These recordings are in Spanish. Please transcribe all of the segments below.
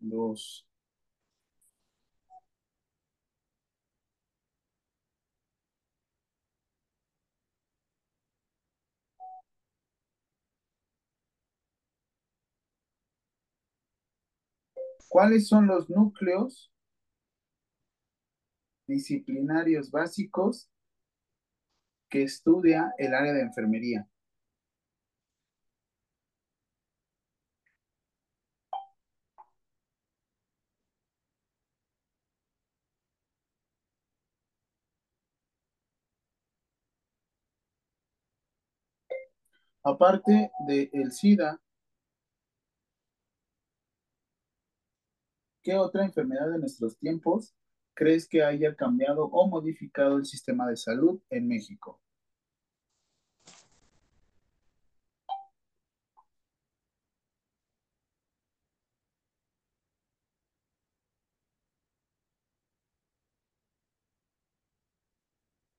dos. ¿Cuáles son los núcleos disciplinarios básicos que estudia el área de enfermería? Aparte del SIDA, ¿qué otra enfermedad de nuestros tiempos crees que haya cambiado o modificado el sistema de salud en México?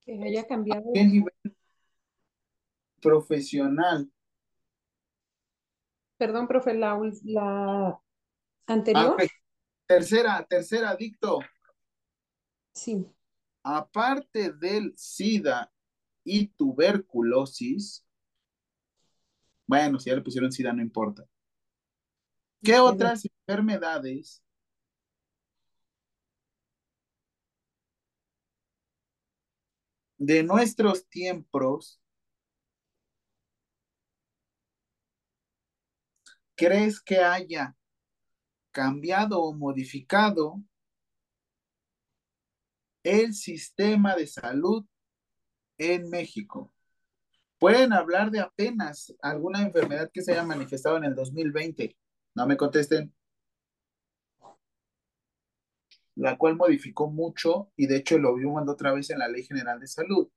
Que haya cambiado. ¿Qué nivel profesional? Perdón, profe, la, la anterior. Ah, tercera, tercera, dicto. Sí. Aparte del SIDA y tuberculosis, bueno, si ya le pusieron SIDA, no importa. ¿Qué otras enfermedades de nuestros tiempos crees que haya cambiado o modificado el sistema de salud en México? Pueden hablar de apenas alguna enfermedad que se haya manifestado en el 2020. No me contesten. La cual modificó mucho y de hecho lo vimos otra vez en la Ley General de Salud,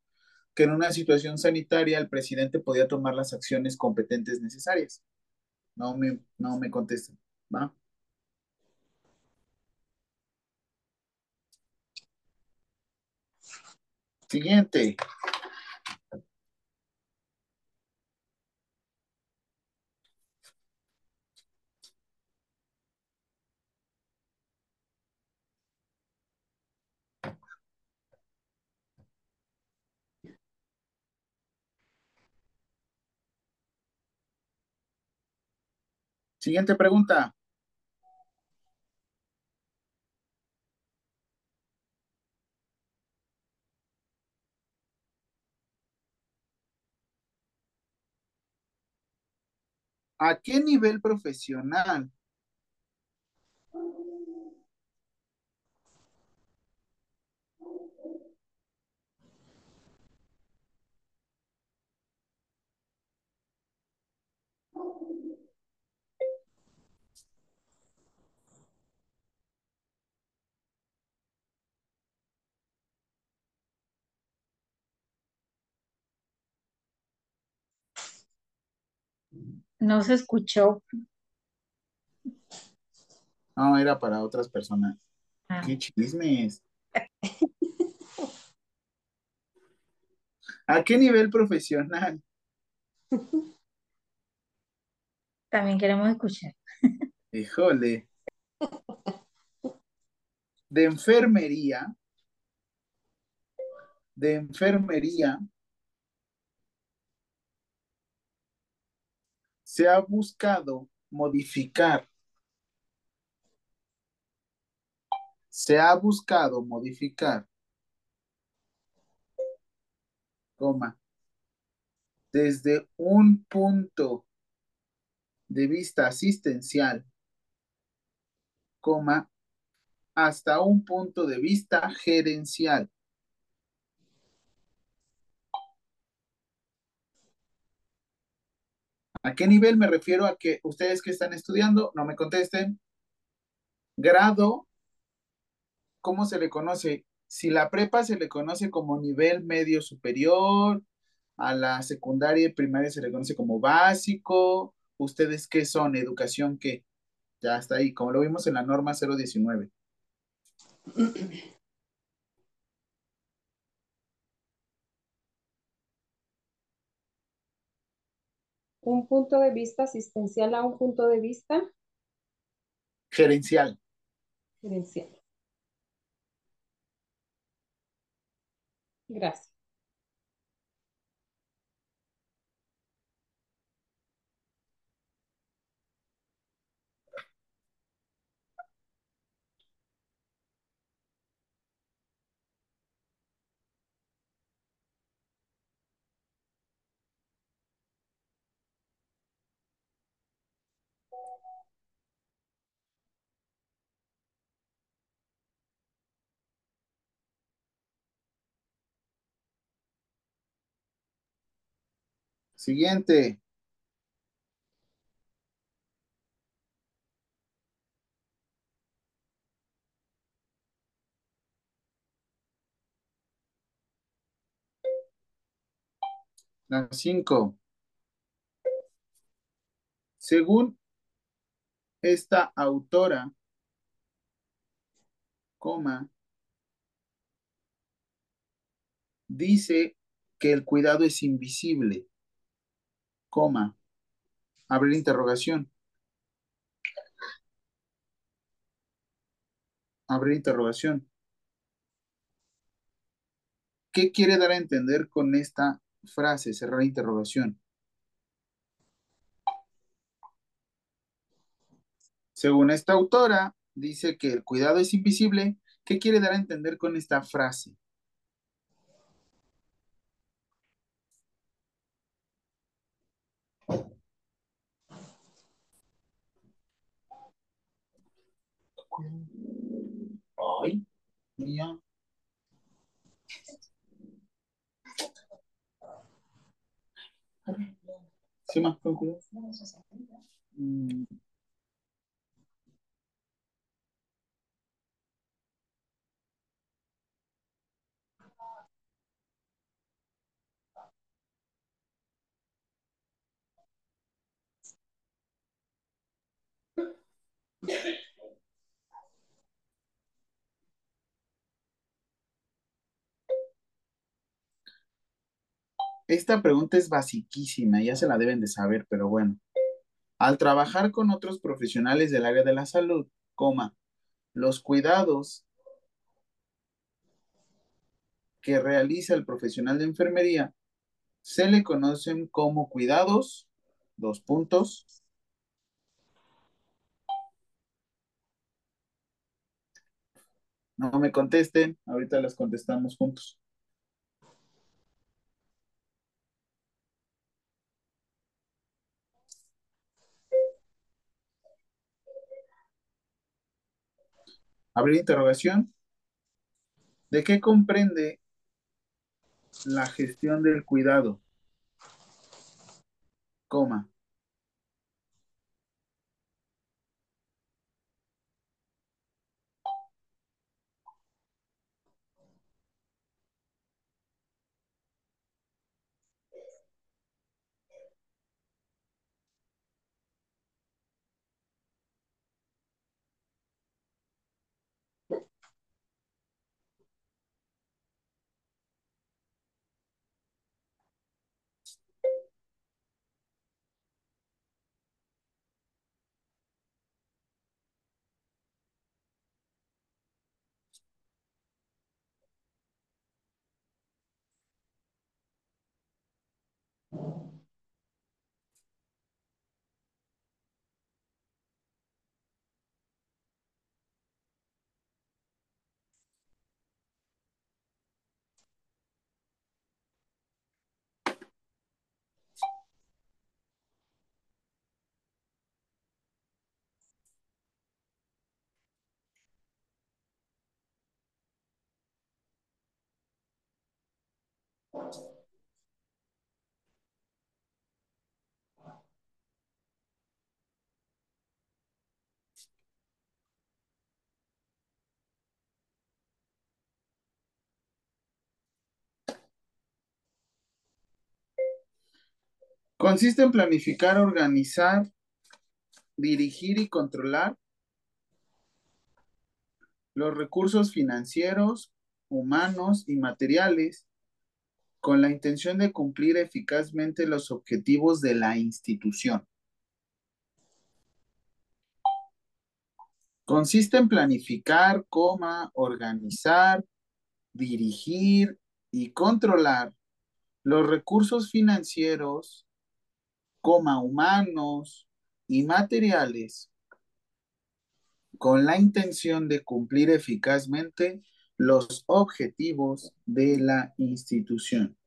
que en una situación sanitaria el presidente podía tomar las acciones competentes necesarias. No me, no me ¿va? Siguiente. Siguiente pregunta. ¿A qué nivel profesional No se escuchó. No, era para otras personas. Ah. ¿Qué chismes? ¿A qué nivel profesional? También queremos escuchar. Híjole. De enfermería. De enfermería. Se ha buscado modificar. Se ha buscado modificar. Coma. Desde un punto de vista asistencial, coma, hasta un punto de vista gerencial. ¿A qué nivel me refiero a que ustedes que están estudiando no me contesten? Grado, ¿cómo se le conoce? Si la prepa se le conoce como nivel medio superior, a la secundaria y primaria se le conoce como básico, ¿ustedes qué son? ¿Educación qué? Ya está ahí, como lo vimos en la norma 019. Un punto de vista asistencial a un punto de vista. Gerencial. Gerencial. Gracias. Siguiente. La cinco. Según esta autora, coma, dice que el cuidado es invisible, coma, abrir interrogación. Abrir interrogación. ¿Qué quiere dar a entender con esta frase, cerrar interrogación? Según esta autora, dice que el cuidado es invisible. ¿Qué quiere dar a entender con esta frase? Ay, mía. Sí, más cuidado. Esta pregunta es basiquísima, ya se la deben de saber, pero bueno. Al trabajar con otros profesionales del área de la salud, coma, los cuidados que realiza el profesional de enfermería se le conocen como cuidados, dos puntos, No me contesten, ahorita las contestamos juntos. Abrir interrogación. ¿De qué comprende la gestión del cuidado? Coma. Consiste en planificar, organizar, dirigir y controlar los recursos financieros, humanos y materiales con la intención de cumplir eficazmente los objetivos de la institución. Consiste en planificar, coma, organizar, dirigir y controlar los recursos financieros, coma, humanos y materiales con la intención de cumplir eficazmente los objetivos de la institución.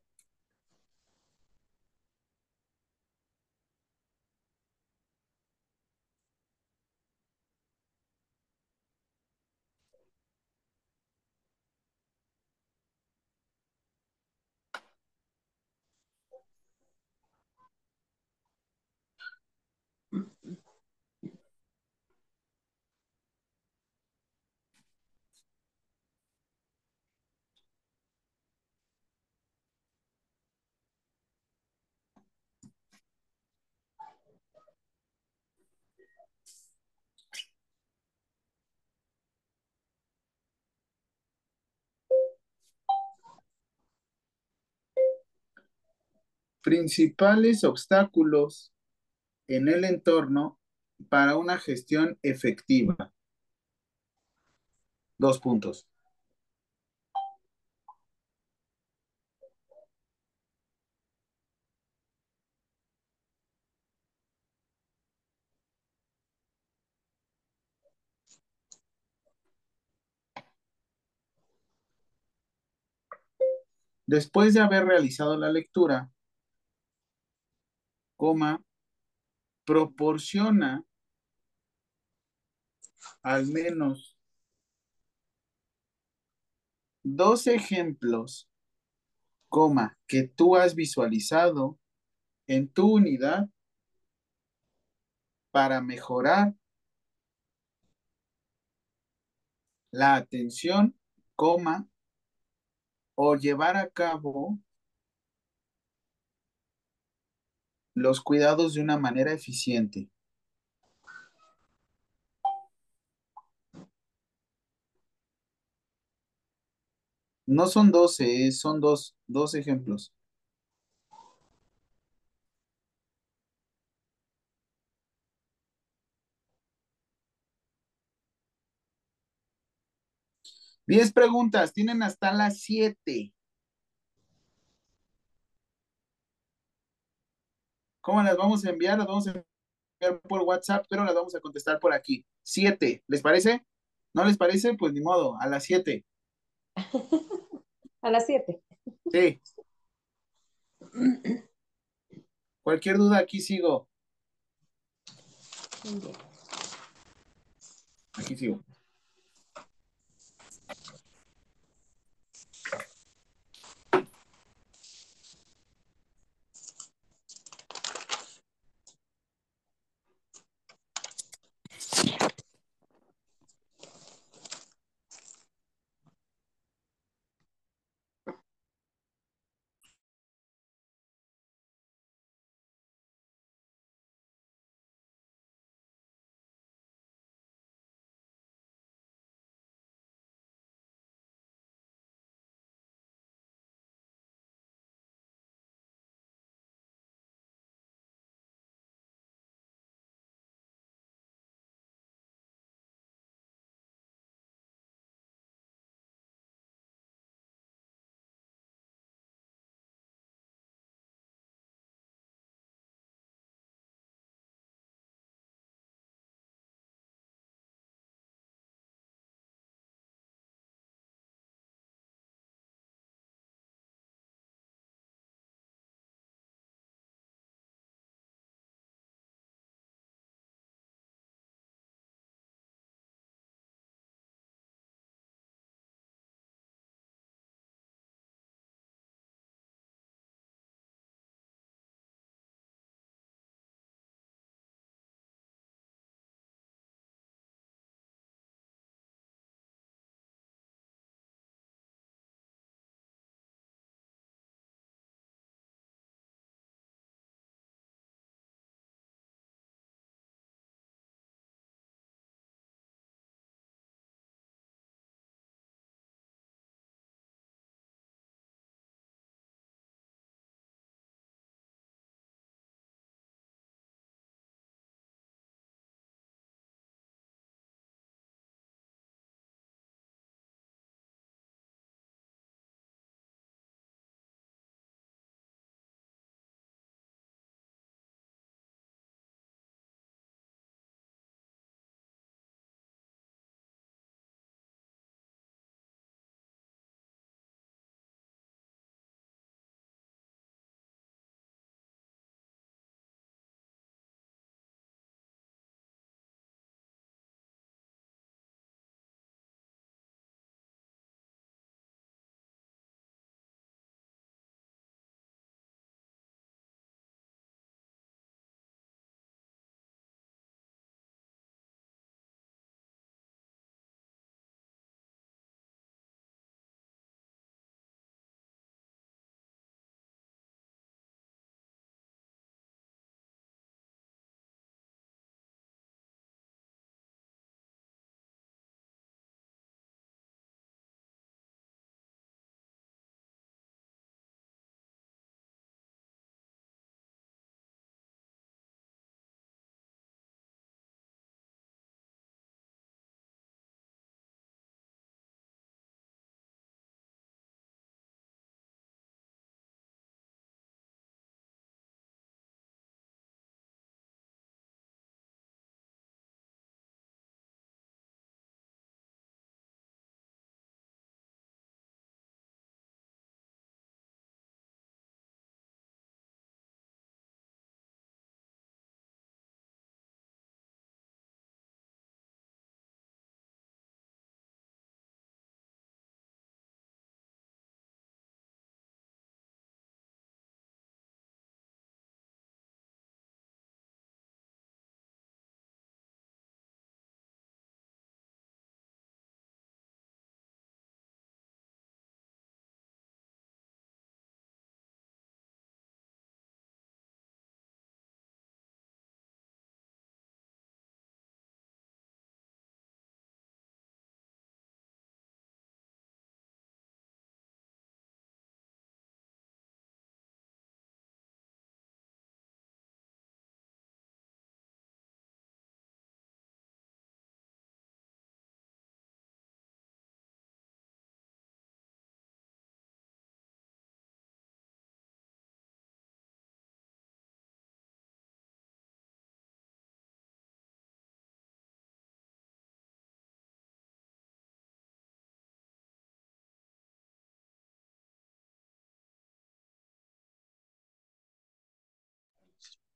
Principales obstáculos en el entorno para una gestión efectiva. Dos puntos. Después de haber realizado la lectura, coma, proporciona al menos dos ejemplos, coma, que tú has visualizado en tu unidad para mejorar la atención, coma, o llevar a cabo los cuidados de una manera eficiente. No son 12, son dos, dos ejemplos. Diez preguntas, tienen hasta las siete. ¿Cómo las vamos a enviar? Las vamos a enviar por WhatsApp, pero las vamos a contestar por aquí. Siete, ¿les parece? ¿No les parece? Pues ni modo, a las siete. A las siete. Sí. Cualquier duda, aquí sigo. Aquí sigo.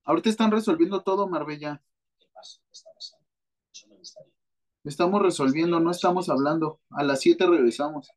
Ahorita están resolviendo todo, Marbella. ¿Qué pasa? ¿Qué está pasando? Eso me gustaría. Estamos resolviendo, no estamos hablando. A las 7 regresamos.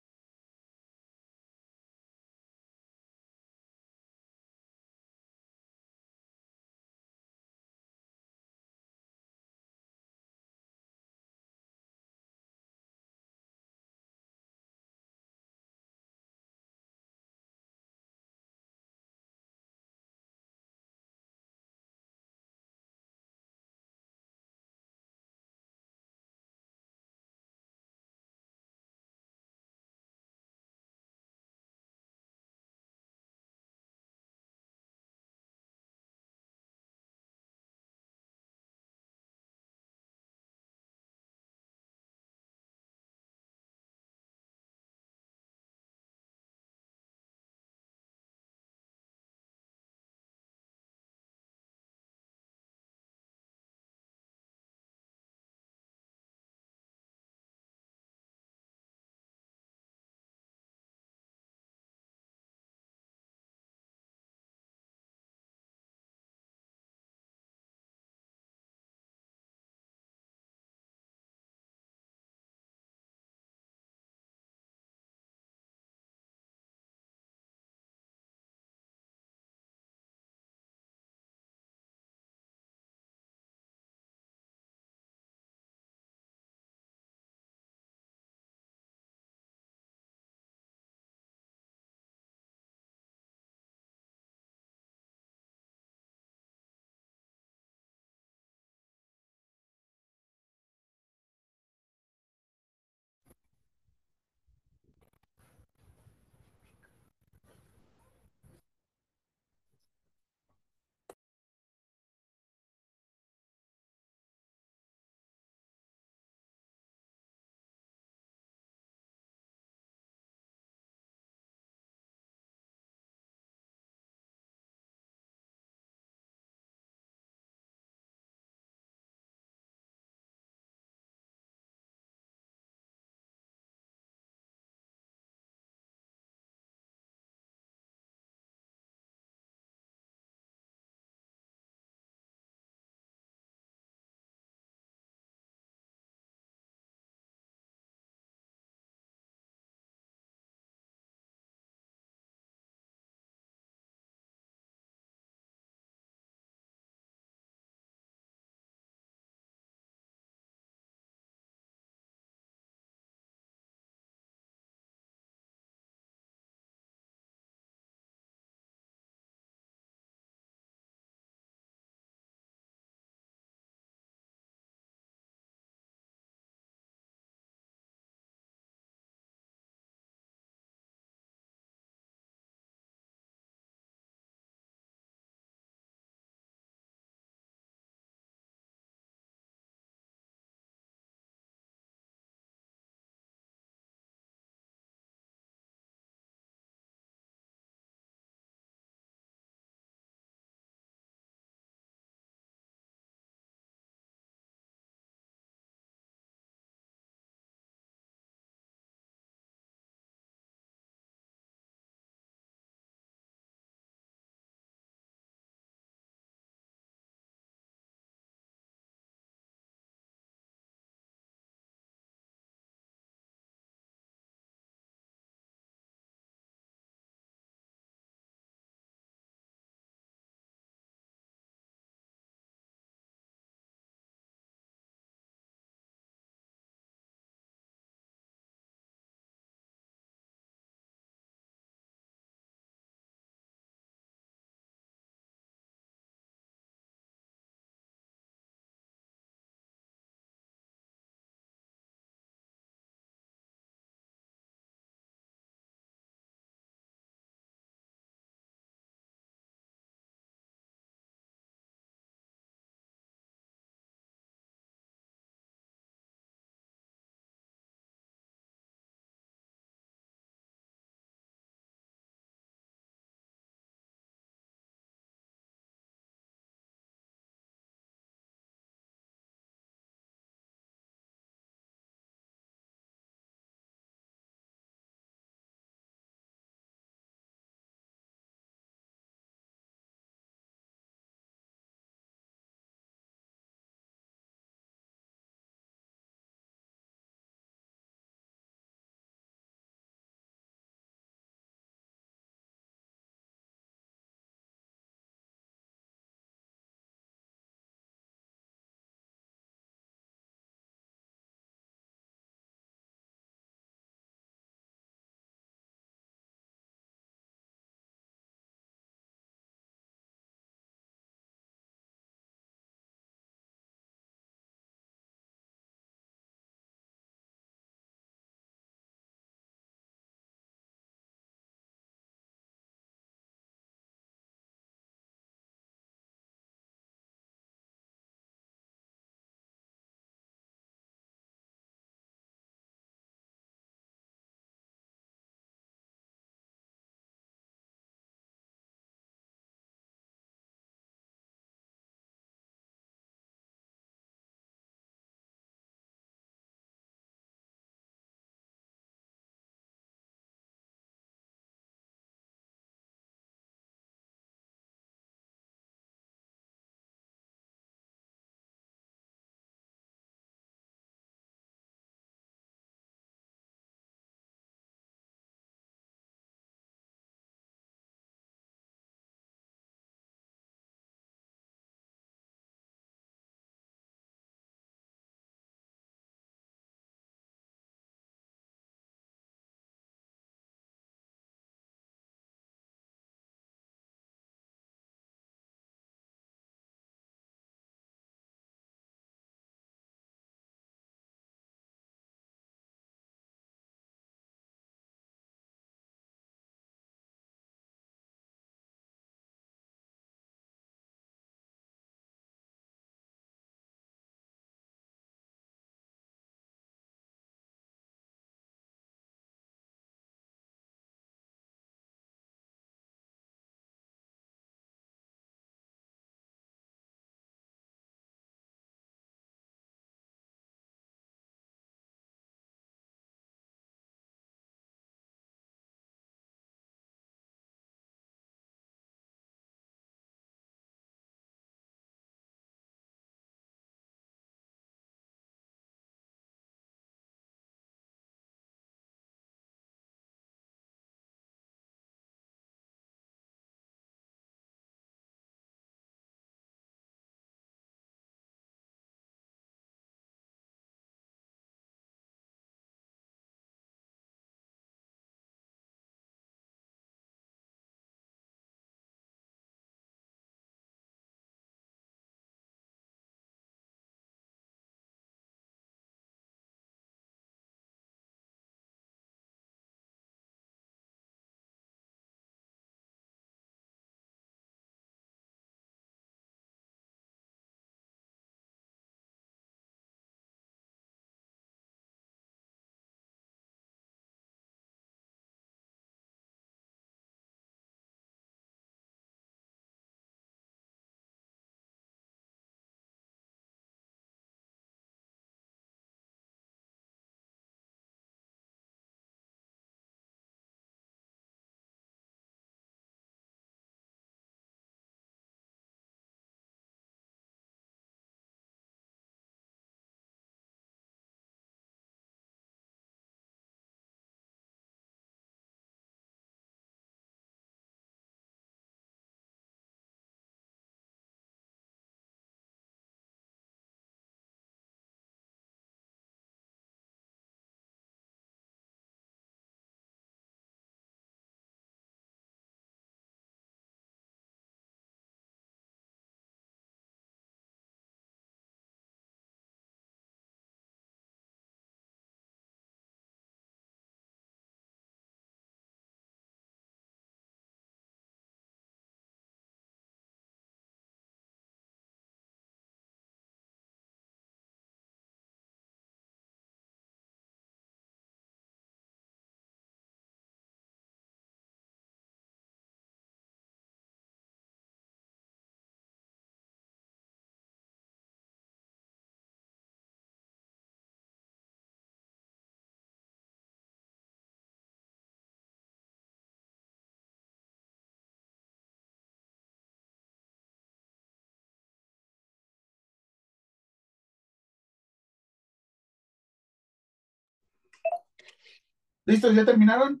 ¿Listos? ¿Ya terminaron?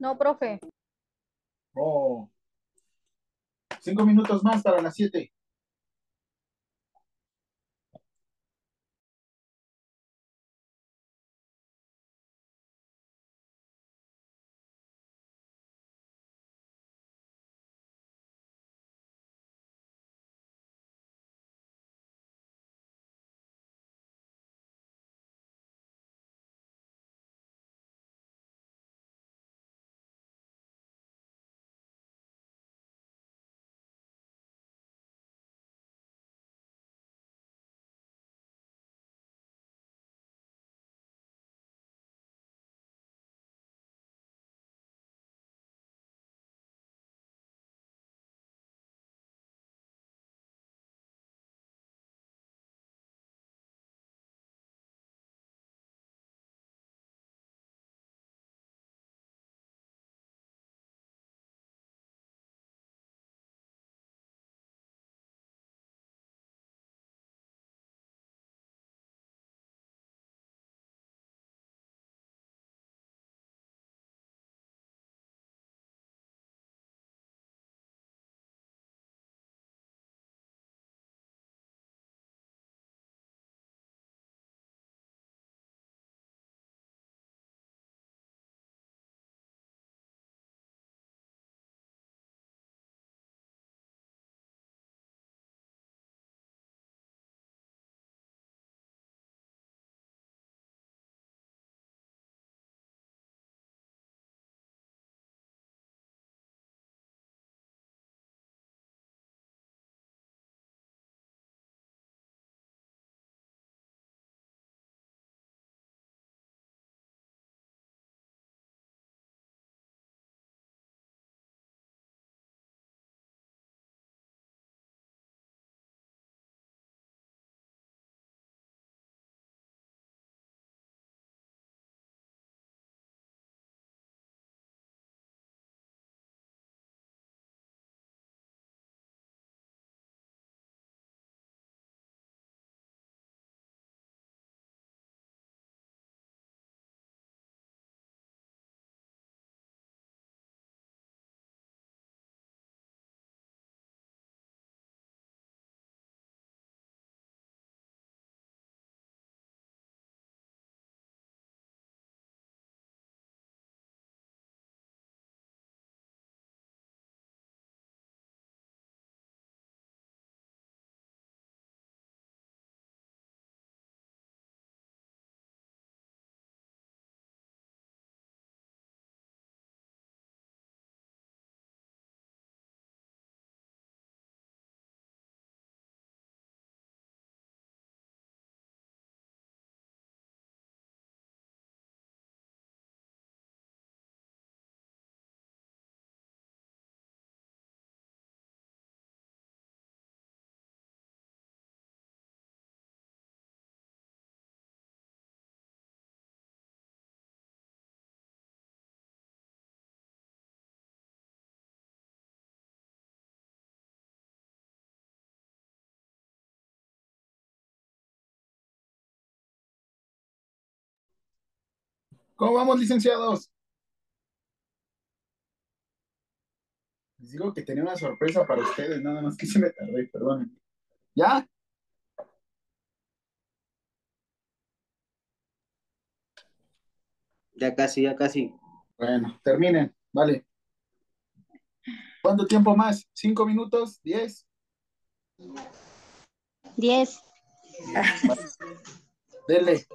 No, profe. Oh. Cinco minutos más para las siete. ¿Cómo vamos, licenciados? Les digo que tenía una sorpresa para ustedes, nada más que se me tardé, perdonen. ¿Ya? Ya casi, ya casi. Bueno, terminen, vale. ¿Cuánto tiempo más? ¿Cinco minutos? ¿Diez? Diez. Dele.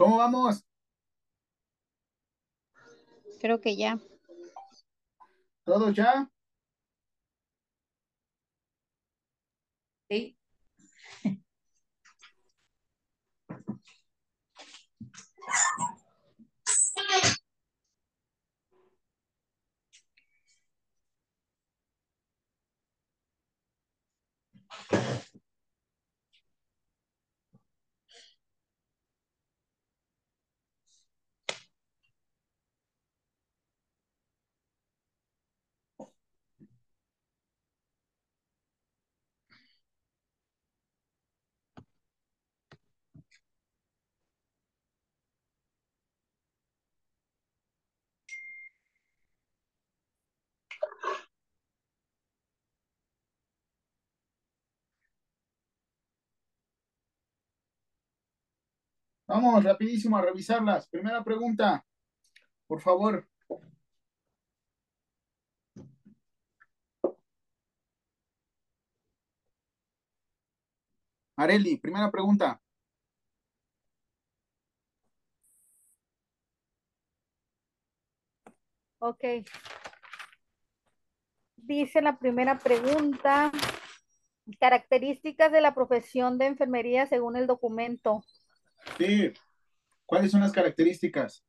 ¿Cómo vamos? Creo que ya. ¿Todos ya? Sí. Vamos, rapidísimo a revisarlas. Primera pregunta, por favor. Areli, primera pregunta. Ok. Dice la primera pregunta, características de la profesión de enfermería según el documento. Sí. ¿Cuáles son las características?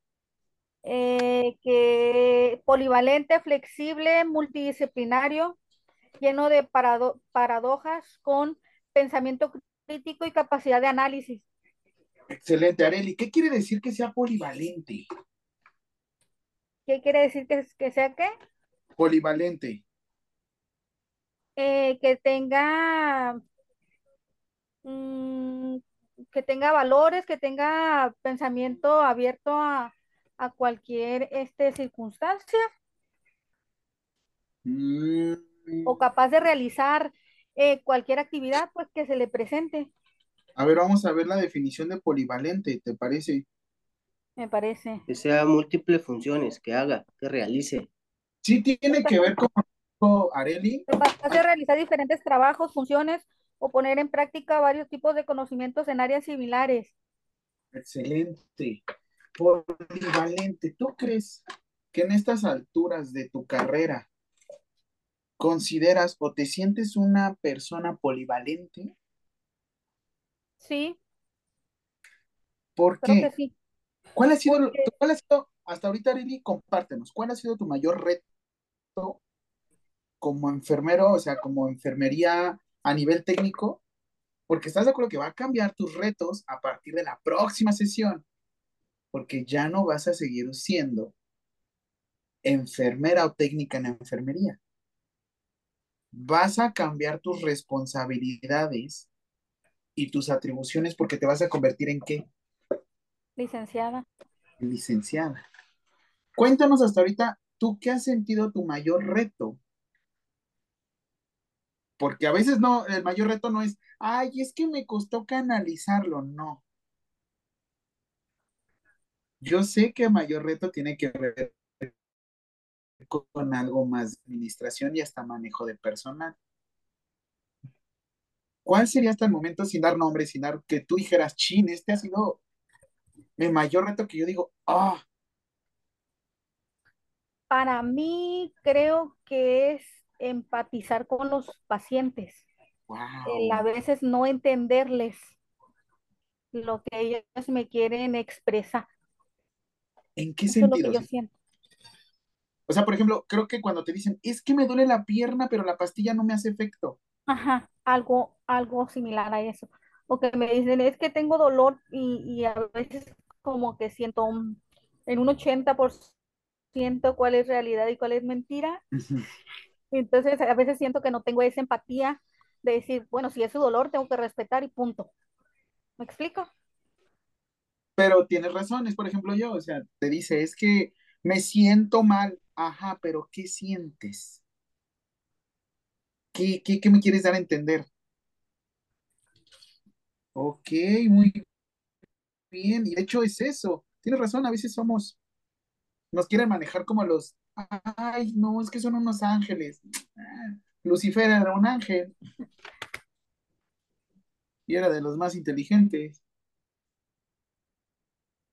Eh, que polivalente, flexible, multidisciplinario, lleno de parado- paradojas, con pensamiento crítico y capacidad de análisis. Excelente, Areli. ¿Qué quiere decir que sea polivalente? ¿Qué quiere decir que, que sea qué? Polivalente. Eh, que tenga mm, que tenga valores, que tenga pensamiento abierto a, a cualquier este, circunstancia Mm, o capaz de realizar eh, cualquier actividad pues que se le presente, a ver, vamos a ver la definición de polivalente, ¿te parece? me parece. que sea múltiples funciones, que haga, que realice. Sí tiene que ver con Areli. Capaz de realizar diferentes trabajos, funciones o poner en práctica varios tipos de conocimientos en áreas similares. Excelente. Polivalente. ¿Tú crees que en estas alturas de tu carrera consideras o te sientes una persona polivalente? Sí, ¿Por creo qué? que sí. ¿Cuál ha sido, Porque- cuál ha sido, hasta ahorita, Areli, compártenos, ¿cuál ha sido tu mayor reto como enfermero, o sea, como enfermería a nivel técnico? Porque estás de acuerdo que va a cambiar tus retos a partir de la próxima sesión, porque ya no vas a seguir siendo enfermera o técnica en enfermería. Vas a cambiar tus responsabilidades y tus atribuciones porque te vas a convertir en qué? Licenciada. licenciada. Cuéntanos hasta ahorita, ¿tú qué has sentido tu mayor reto? Porque a veces no, el mayor reto no es, ay, es que me costó canalizarlo, no. Yo sé que el mayor reto tiene que ver con algo más administración y hasta manejo de personal. ¿Cuál sería hasta el momento, sin dar nombres, sin dar que tú dijeras, chin, este ha sido el mayor reto que yo digo, ah, Para mí creo que es empatizar con los pacientes. el a veces no entenderles lo que ellos me quieren expresar. ¿en qué Eso es lo que sentido? yo siento. O sea, por ejemplo, creo que cuando te dicen, es que me duele la pierna, pero la pastilla no me hace efecto. Ajá, algo, algo similar a eso. O que me dicen, es que tengo dolor y, y a veces como que siento un- en un 80% cuál es realidad y cuál es mentira. Entonces a veces siento que no tengo esa empatía de decir, bueno, si es su dolor, tengo que respetar y punto. ¿Me explico? Pero tienes razones, por ejemplo, yo, o sea, te dice, es que me siento mal. Ajá, pero ¿qué sientes? ¿Qué, qué, qué me quieres dar a entender? Ok, muy bien. Y de hecho es eso. Tienes razón, a veces somos, nos quieren manejar como los, ay, no, es que son unos ángeles. Ah, Lucifer era un ángel y era de los más inteligentes.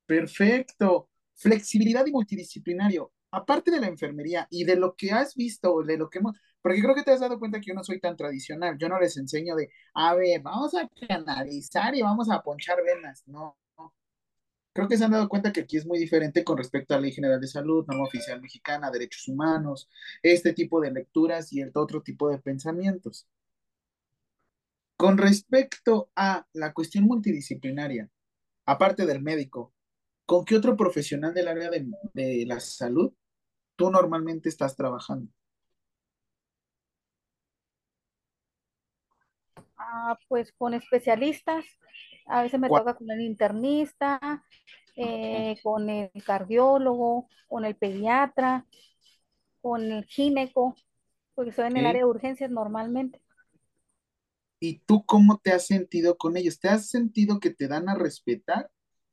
Perfecto. Flexibilidad y multidisciplinario. Aparte de la enfermería y de lo que has visto, de lo que hemos, porque creo que te has dado cuenta que yo no soy tan tradicional. Yo no les enseño de, a ver, vamos a canalizar y vamos a ponchar venas. No, no. Creo que se han dado cuenta que aquí es muy diferente con respecto a la Ley General de Salud, norma oficial mexicana, derechos humanos, este tipo de lecturas y el otro tipo de pensamientos. Con respecto a la cuestión multidisciplinaria, aparte del médico, ¿con qué otro profesional del área de, de la salud tú normalmente estás trabajando? Ah, pues con especialistas, a veces me ¿Cuál? toca con el internista, eh, con el cardiólogo, con el pediatra, con el gineco, porque estoy en el área de urgencias normalmente. ¿Y tú cómo te has sentido con ellos? ¿Te has sentido que te dan a respetar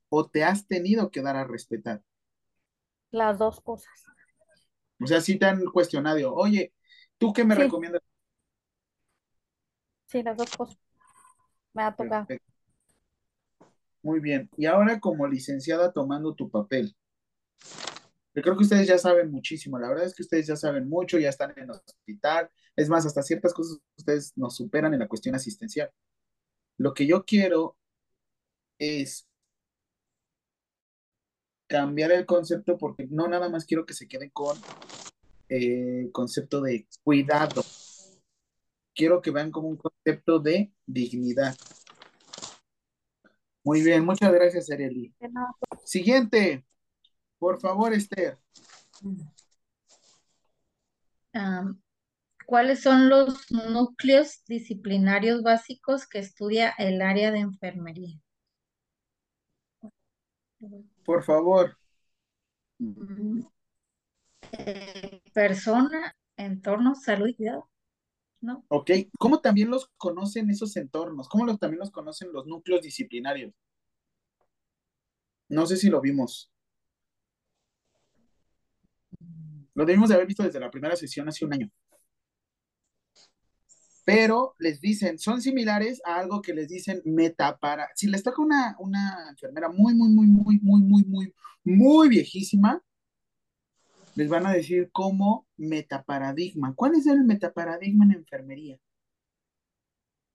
o te has tenido que dar a respetar? Las dos cosas. O sea, si te han cuestionado, oye, ¿tú qué me Sí, recomiendas? sí, las dos cosas. Me ha tocado. Perfecto, muy bien. Y ahora como licenciada tomando tu papel, yo creo que ustedes ya saben muchísimo, la verdad es que ustedes ya saben mucho, ya están en el hospital, es más, hasta ciertas cosas ustedes nos superan en la cuestión asistencial. Lo que yo quiero es cambiar el concepto porque no nada más quiero que se queden con eh, concepto de cuidado, quiero que vean como un concepto de dignidad. Muy bien, muchas gracias, nada. Siguiente, por favor, Esther. ¿cuáles son los núcleos disciplinarios básicos que estudia el área de enfermería? Por favor. Mm, eh, persona, entorno, salud y cuidado, ¿no? Ok, ¿cómo también los conocen esos entornos? ¿Cómo también los conocen los núcleos disciplinarios? No sé si lo vimos. Lo debimos de haber visto desde la primera sesión hace un año. Pero les dicen, son similares a algo que les dicen metapara. Si les toca una, una enfermera muy, muy, muy, muy, muy, muy, muy, muy viejísima, les van a decir como metaparadigma. ¿Cuál es el metaparadigma en enfermería?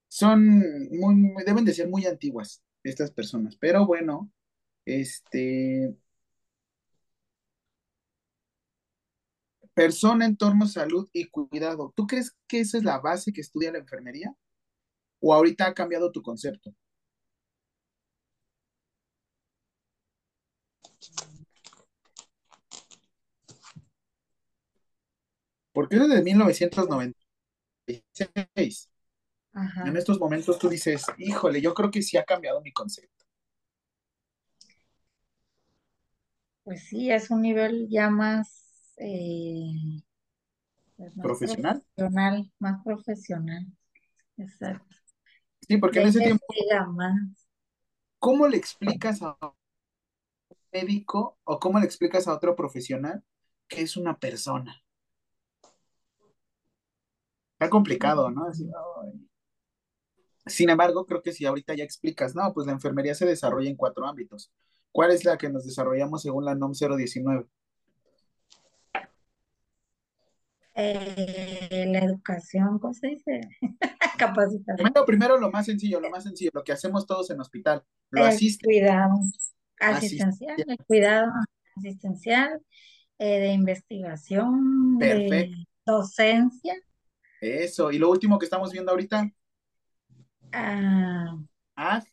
Son muy, muy- deben de ser muy antiguas estas personas, pero bueno, este, persona, entorno, salud y cuidado. ¿Tú crees que esa es la base que estudia la enfermería? ¿O ahorita ha cambiado tu concepto? Porque es de 1996. Ajá. En estos momentos tú dices, híjole, yo creo que sí ha cambiado mi concepto. Pues sí, es un nivel ya más, eh, pues más ¿Profesional? profesional, más profesional. Exacto. Sí, porque en ese tiempo, más. ¿cómo le explicas a un médico o cómo le explicas a otro profesional que es una persona? Está complicado, ¿no? Así. Sin embargo, creo que si ahorita ya explicas, no, pues la enfermería se desarrolla en cuatro ámbitos. ¿Cuál es la que nos desarrollamos según la NOM 019? Eh, la educación, ¿cómo se dice? Capacitación. Primero, primero lo más sencillo, lo más sencillo, lo que hacemos todos en hospital, lo asiste, cuidado asiste, asistencial, el cuidado asistencial, eh, de investigación, de perfecto, docencia, eso. Y lo último que estamos viendo ahorita, ah, ah,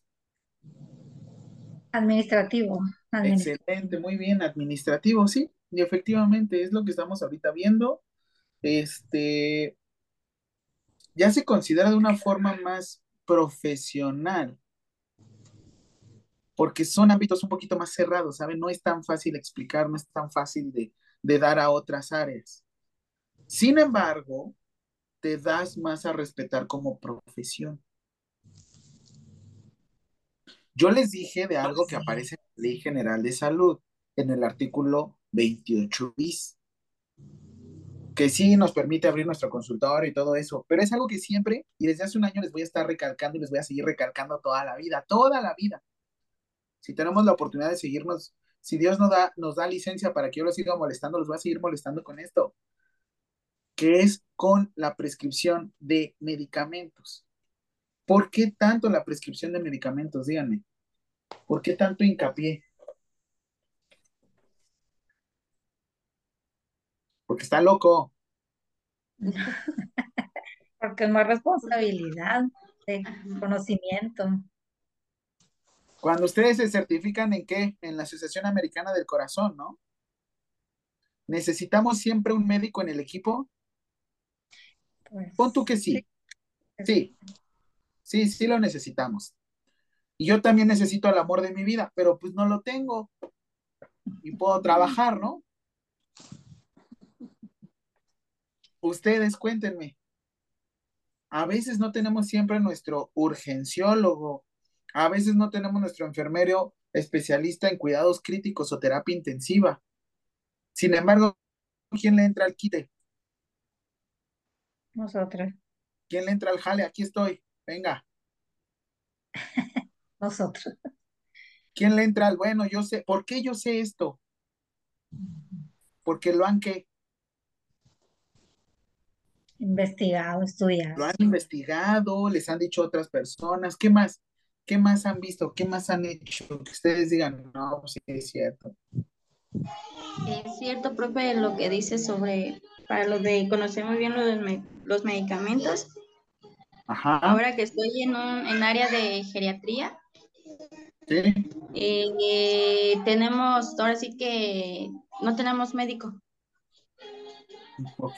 administrativo, administrativo. excelente, muy bien, administrativo, sí, y efectivamente es lo que estamos ahorita viendo. Este, ya se considera de una forma más profesional, porque son ámbitos un poquito más cerrados, ¿saben? No es tan fácil explicar, no es tan fácil de, de dar a otras áreas. Sin embargo, te das más a respetar como profesión. Yo les dije de algo que aparece en la Ley General de Salud, en el artículo 28 bis, que sí nos permite abrir nuestro consultorio y todo eso, pero es algo que siempre, y desde hace un año les voy a estar recalcando y les voy a seguir recalcando toda la vida, toda la vida. Si tenemos la oportunidad de seguirnos, si Dios nos da, nos da licencia para que yo los siga molestando, los voy a seguir molestando con esto, que es con la prescripción de medicamentos. ¿Por qué tanto la prescripción de medicamentos? Díganme. ¿Por qué tanto hincapié? Porque está loco. Porque es más responsabilidad de conocimiento. Cuando ustedes se certifican en qué? En la Asociación Americana del Corazón, ¿no? ¿Necesitamos siempre un médico en el equipo? Pues, Pon tú que sí. Sí. Sí, sí lo necesitamos. Y yo también necesito el amor de mi vida, pero pues no lo tengo. Y puedo trabajar, ¿no? Ustedes cuéntenme. A veces no tenemos siempre nuestro urgenciólogo, a veces no tenemos nuestro enfermero especialista en cuidados críticos o terapia intensiva. Sin embargo, ¿quién le entra al quite? Nosotros, ¿Quién le entra al jale? Aquí estoy. Venga. nosotros. ¿Quién le entra al bueno? Yo sé. ¿Por qué yo sé esto? Porque lo han que Investigado, estudiado. lo han investigado, les han dicho otras personas. ¿Qué más? ¿Qué más han visto? ¿Qué más han hecho? Que ustedes digan, no, pues sí es cierto. Es cierto, profe, lo que dice sobre, para lo de conocer muy bien lo de me- los medicamentos. Ajá. Ahora que estoy en un en área de geriatría, Sí. eh, tenemos, ahora sí que no tenemos médico.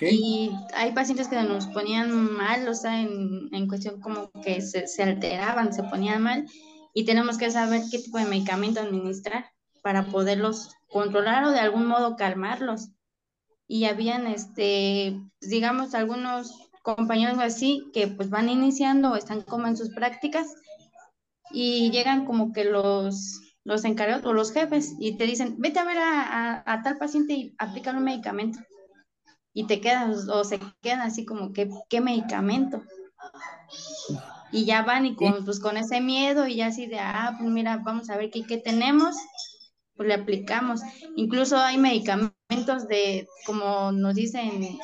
Y hay pacientes que nos ponían mal, o sea, en, en cuestión como que se, se alteraban, se ponían mal, y tenemos que saber qué tipo de medicamento administrar para poderlos controlar o de algún modo calmarlos. Y habían, este, digamos, algunos compañeros así que pues van iniciando o están como en sus prácticas y llegan como que los, los encargados o los jefes y te dicen, vete a ver a, a, a tal paciente y aplícale un medicamento y te quedas o se quedan así como que qué medicamento y ya van y con, pues, con ese miedo y ya así de ah pues mira vamos a ver qué, qué tenemos pues le aplicamos incluso hay medicamentos de como nos dicen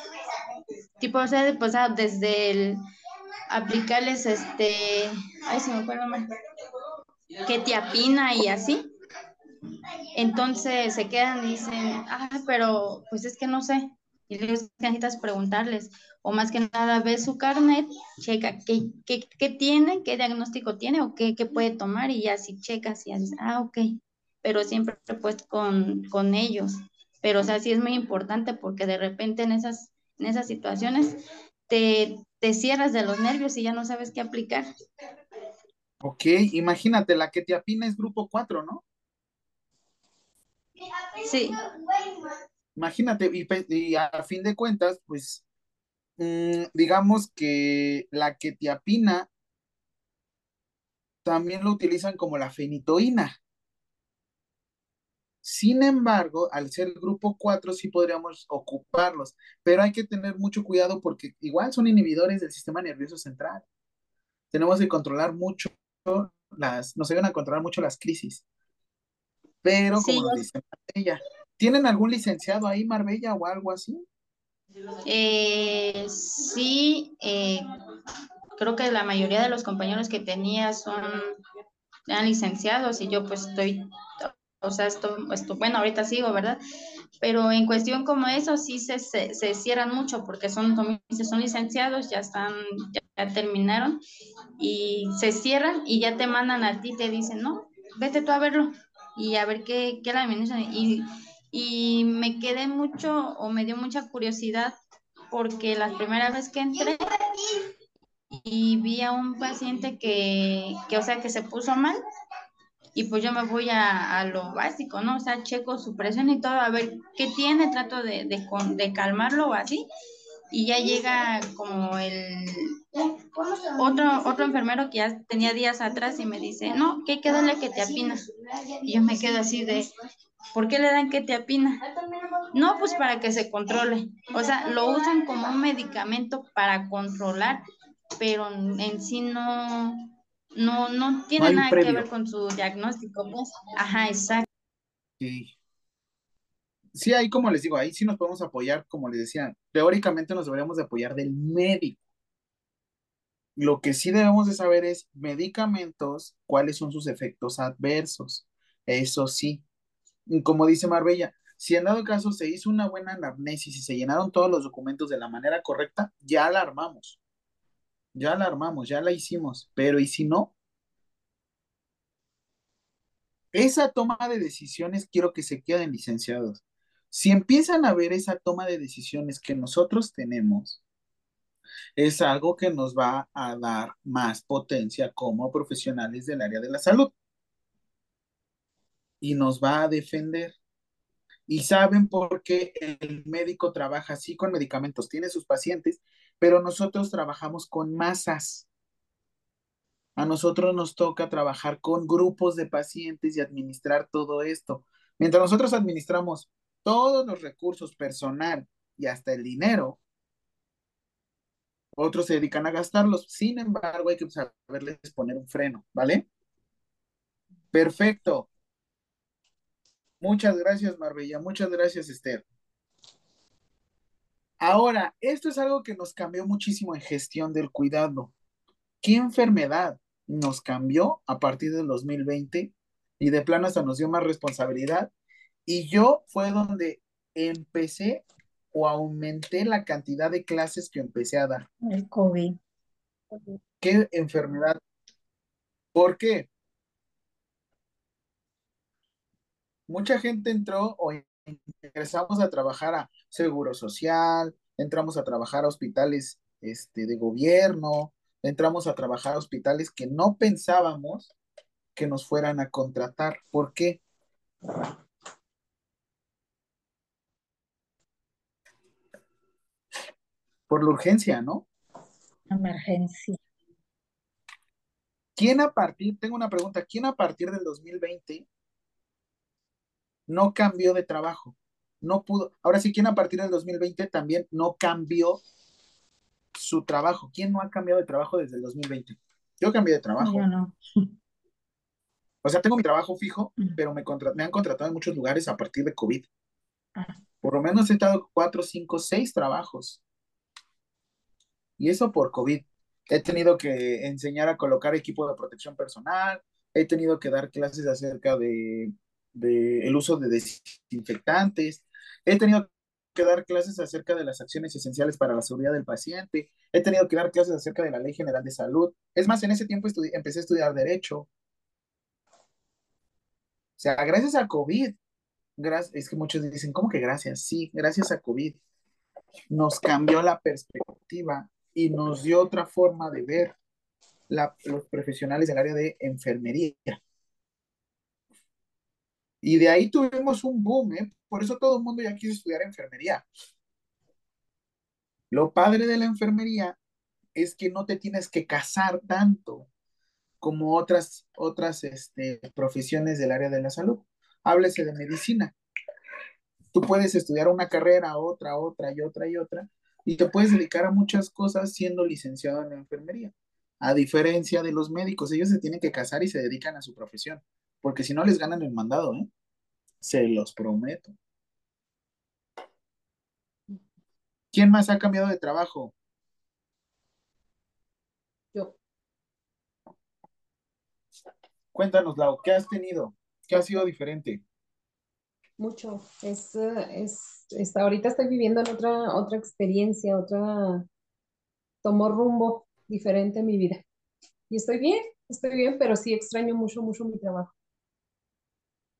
tipo o sea pues ah, desde el aplicarles este ay se me fue el nombre ketiapina y así entonces se quedan y dicen, ah, pero pues es que no sé. Y les necesitas preguntarles, o más que nada, ve su carnet, checa qué, qué, qué tiene, qué diagnóstico tiene o qué, qué puede tomar, y ya si checas y ah, ok. Pero siempre pues con, con ellos. Pero o sea, sí es muy importante porque de repente en esas, en esas situaciones te, te cierras de los nervios y ya no sabes qué aplicar. Ok, imagínate, la que te apina es grupo 4, ¿no? Sí, Imagínate, y, y a fin de cuentas, pues, mm, digamos que la quetiapina también lo utilizan como la fenitoína. Sin embargo, al ser grupo 4 sí podríamos ocuparlos, pero hay que tener mucho cuidado porque igual son inhibidores del sistema nervioso central. Tenemos que controlar mucho las, nos ayudan a controlar mucho las crisis. Pero Sí, como nos dice Marbella, ¿tienen algún licenciado ahí, Marbella, o algo así? Eh, sí, eh, creo que la mayoría de los compañeros que tenía son eran licenciados y yo pues estoy, o sea, esto, esto, bueno, ahorita sigo, ¿verdad? Pero en cuestión como eso sí se, se, se cierran mucho porque son, son licenciados, ya están, ya, ya terminaron y se cierran y ya te mandan a ti, te dicen, no, vete tú a verlo y a ver qué, qué la. Y, y me quedé mucho o me dio mucha curiosidad porque la primera vez que entré y vi a un paciente que, que o sea, que se puso mal y pues yo me voy a, a lo básico, ¿no? O sea, checo su presión y todo, a ver qué tiene, trato de, de, de calmarlo o así y ya llega como el otro, otro enfermero que ya tenía días atrás y me dice, no, que hay que darle que te apinas. Y yo me quedo así de, ¿por qué le dan que te apina? No, pues para que se controle. O sea, lo usan como un medicamento para controlar, pero en sí no, no, no tiene nada que ver con su diagnóstico, pues. Ajá, exacto. Sí. Sí, ahí como les digo, ahí sí nos podemos apoyar, como les decía, teóricamente nos deberíamos de apoyar del médico. Lo que sí debemos de saber es medicamentos, cuáles son sus efectos adversos. Eso sí. Como dice Marbella, si en dado caso se hizo una buena anamnesis y se llenaron todos los documentos de la manera correcta, ya la armamos. Ya la armamos, ya la hicimos. Pero ¿y si no? Esa toma de decisiones quiero que se queden licenciados. Si empiezan a ver esa toma de decisiones que nosotros tenemos, es algo que nos va a dar más potencia como profesionales del área de la salud y nos va a defender. Y saben por qué el médico trabaja así con medicamentos, tiene sus pacientes, pero nosotros trabajamos con masas. A nosotros nos toca trabajar con grupos de pacientes y administrar todo esto. Mientras nosotros administramos todos los recursos personal y hasta el dinero, otros se dedican a gastarlos. Sin embargo, hay que saberles poner un freno, ¿vale? Perfecto. Muchas gracias, Marbella. Muchas gracias, Esther. Ahora, esto es algo que nos cambió muchísimo en gestión del cuidado. ¿Qué enfermedad nos cambió a partir del 2020? Y de plano hasta nos dio más responsabilidad. Y yo fue donde empecé o aumenté la cantidad de clases que empecé a dar. El COVID. ¿Qué enfermedad? ¿Por qué? Mucha gente entró o ingresamos a trabajar a Seguro Social, entramos a trabajar a hospitales este, de gobierno, entramos a trabajar a hospitales que no pensábamos que nos fueran a contratar. ¿Por qué? Por la urgencia, ¿no? Emergencia. ¿Quién a partir, tengo una pregunta, ¿quién a partir del 2020 no cambió de trabajo? No pudo, ahora sí, ¿quién a partir del 2020 también no cambió su trabajo? ¿Quién no ha cambiado de trabajo desde el 2020? Yo cambié de trabajo. No. O sea, tengo mi trabajo fijo, pero me, me han contratado en muchos lugares a partir de COVID. Ah. Por lo menos he estado cuatro, cinco, seis trabajos. Y eso por COVID. He tenido que enseñar a colocar equipo de protección personal, he tenido que dar clases acerca de, de el uso de desinfectantes, he tenido que dar clases acerca de las acciones esenciales para la seguridad del paciente, he tenido que dar clases acerca de la Ley General de Salud. Es más, en ese tiempo empecé a estudiar Derecho. O sea, gracias a COVID, es que muchos dicen, ¿cómo que gracias? Sí, gracias a COVID nos cambió la perspectiva y nos dio otra forma de ver la- los profesionales del área de enfermería. Y de ahí tuvimos un boom, ¿eh? Por eso todo el mundo ya quiso estudiar enfermería. Lo padre de la enfermería es que no te tienes que casar tanto como otras, otras este, profesiones del área de la salud. Háblese de medicina. Tú puedes estudiar una carrera, otra, otra y otra y otra, y te puedes dedicar a muchas cosas siendo licenciado en enfermería. A diferencia de los médicos, ellos se tienen que casar y se dedican a su profesión, porque si no les ganan el mandado, ¿eh? Se los prometo. ¿Quién más ha cambiado de trabajo? Yo, Cuéntanos, Lau, ¿qué has tenido? ¿Qué ha sido diferente? mucho. Es, es, está, ahorita estoy viviendo en otra, otra experiencia, otra, tomó rumbo diferente en mi vida. Y estoy bien, estoy bien, pero sí extraño mucho, mucho mi trabajo.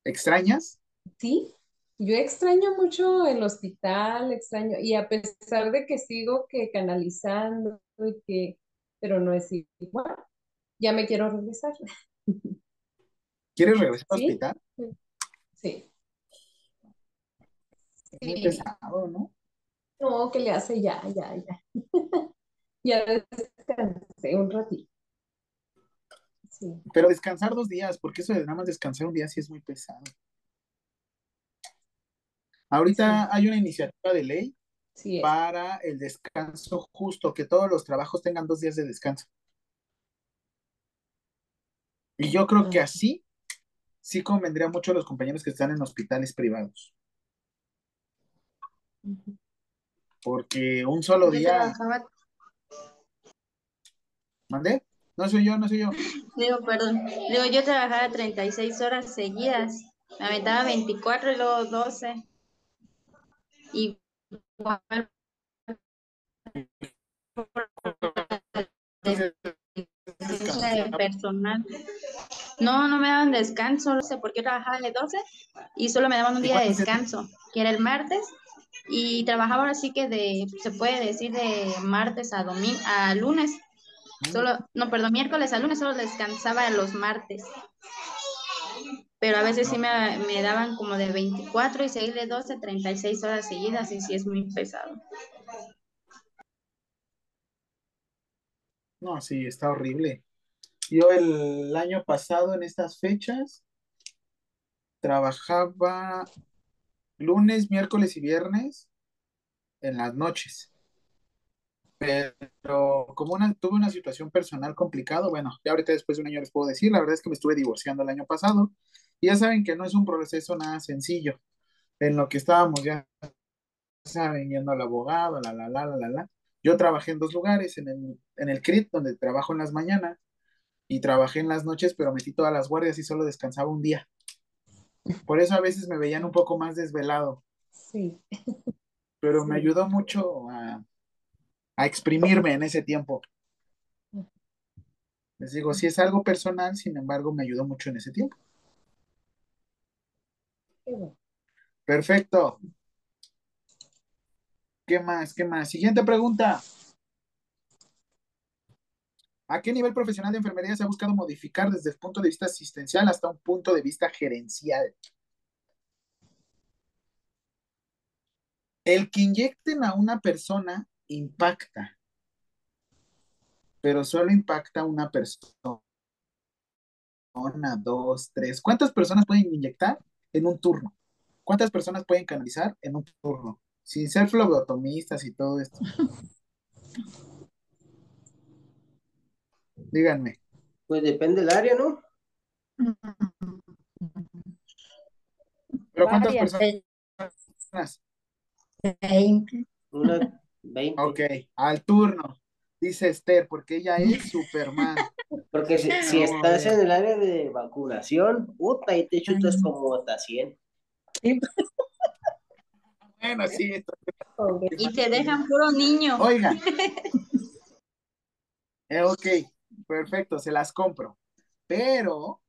¿Extrañas? Sí, yo extraño mucho el hospital, extraño, y a pesar de que sigo que canalizando y que, pero no es igual, ya me quiero regresar. ¿Quieres regresar al ¿Sí? hospital? Sí. Muy Sí. pesado, ¿no? No, que le hace ya, ya, ya. Ya descansé un ratito. Sí. Pero descansar dos días, porque eso de nada más descansar un día sí es muy pesado. Ahorita Sí. hay una iniciativa de ley Sí para el descanso justo, que todos los trabajos tengan dos días de descanso. Y yo creo que así sí convendría mucho a los compañeros que están en hospitales privados. Porque un solo Yo día, trabajaba, ¿mandé? No soy yo, no soy yo. digo, perdón, digo, yo trabajaba 36 horas seguidas, me aventaba 24 y luego 12. Y personal. No, no me daban descanso, no sé por qué trabajaba de 12 y solo me daban un ¿Y día de descanso, que era el martes, y trabajaba ahora sí que de, se puede decir de martes a domingo, a lunes, solo, no, perdón, miércoles a lunes solo descansaba los martes. Pero a veces sí me, me daban como de 24 y seguir de 12, 36 horas seguidas y sí es muy pesado. No, sí, está horrible. Yo el año pasado en estas fechas trabajaba lunes, miércoles y viernes en las noches. Pero como una, tuve una situación personal complicada, bueno, ya ahorita después de un año les puedo decir, la verdad es que me estuve divorciando el año pasado. Y ya saben que no es un proceso nada sencillo. En lo que estábamos ya saben, yendo al abogado, la, la, la, la, la, la. Yo trabajé en dos lugares, en el, en el CRIT, donde trabajo en las mañanas, y trabajé en las noches, pero metí todas las guardias y solo descansaba un día. Por eso a veces me veían un poco más desvelado, Sí, pero me ayudó mucho a, a exprimirme en ese tiempo. Les digo, sí es algo personal, sin embargo, me ayudó mucho en ese tiempo. Perfecto. ¿Qué más? ¿Qué más? Siguiente pregunta. ¿A qué nivel profesional de enfermería se ha buscado modificar desde el punto de vista asistencial hasta un punto de vista gerencial? El que inyecten a una persona impacta, pero solo impacta una persona, dos, tres. ¿Cuántas personas pueden inyectar en un turno? ¿Cuántas personas pueden canalizar en un turno? Sin ser flebotomistas y todo esto. Díganme. Pues depende del área, ¿no? ¿Pero cuántas Varias. personas? Veinte. Una 20. Ok, al turno. Dice Esther, porque ella es Superman. Porque si, estás en el área de vacunación, puta, ahí te chutas como hasta 100. Bueno, sí. esto-. Y te dejan puro niño. Oigan. Eh, ok, perfecto, se las compro. Pero,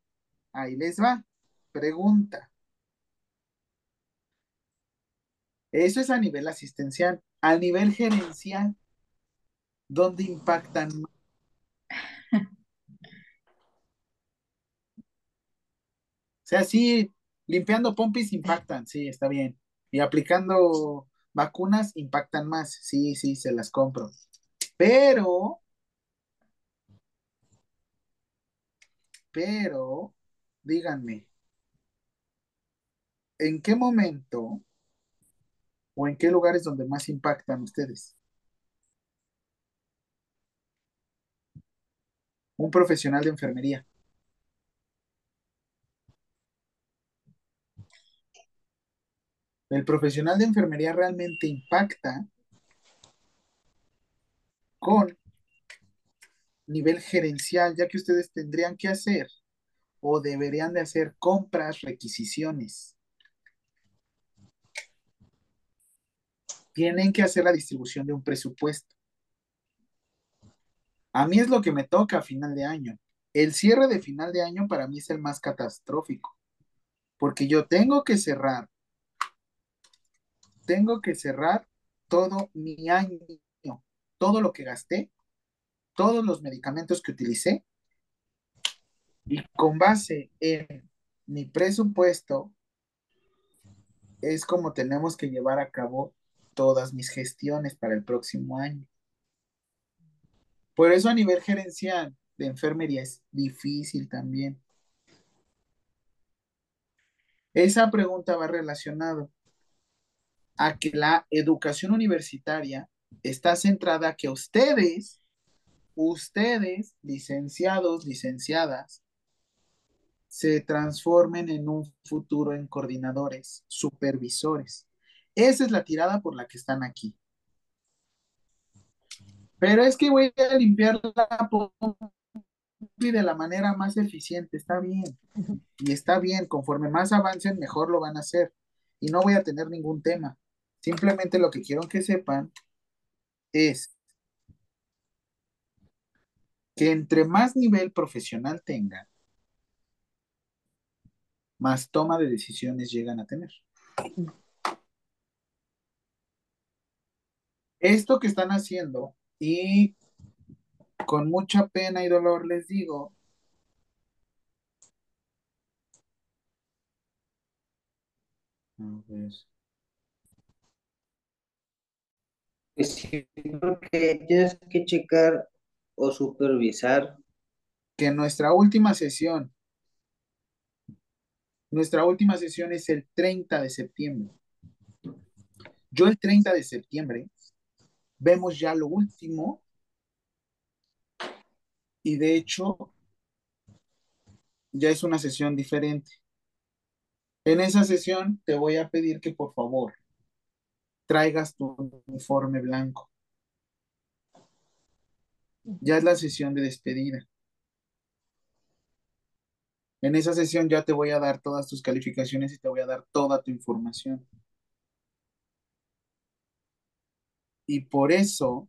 ahí les va. Pregunta. Eso es a nivel asistencial. A nivel gerencial, ¿dónde impactan más? O sea, sí, limpiando pompis impactan, sí, está bien. Y aplicando vacunas impactan más, sí, sí, se las compro. Pero, pero, díganme, ¿en qué momento o en qué lugares donde más impactan ustedes? Un profesional de enfermería. El profesional de enfermería realmente impacta con nivel gerencial, ya que ustedes tendrían que hacer o deberían de hacer compras, requisiciones. Tienen que hacer la distribución de un presupuesto. A mí es lo que me toca a final de año. El cierre de final de año para mí es el más catastrófico, porque yo tengo que cerrar, tengo que cerrar todo mi año, todo lo que gasté, todos los medicamentos que utilicé, y con base en mi presupuesto es como tenemos que llevar a cabo todas mis gestiones para el próximo año. Por eso a nivel gerencial de enfermería es difícil también. Esa pregunta va relacionado a que la educación universitaria está centrada a que ustedes, ustedes, licenciados, licenciadas, se transformen en un futuro en coordinadores, supervisores. Esa es la tirada por la que están aquí. Pero es que voy a limpiar la y de la manera más eficiente, está bien. Y está bien, conforme más avancen, mejor lo van a hacer. Y no voy a tener ningún tema. Simplemente lo que quiero que sepan es que entre más nivel profesional tengan, más toma de decisiones llegan a tener. Esto que están haciendo y con mucha pena y dolor les digo, Sí, porque tienes que checar o supervisar. que nuestra última sesión, nuestra última sesión es el 30 de septiembre. Yo el 30 de septiembre vemos ya lo último y de hecho ya es una sesión diferente. En esa sesión te voy a pedir que por favor traigas tu uniforme blanco. Ya es la sesión de despedida. En esa sesión ya te voy a dar todas tus calificaciones y te voy a dar toda tu información. Y por eso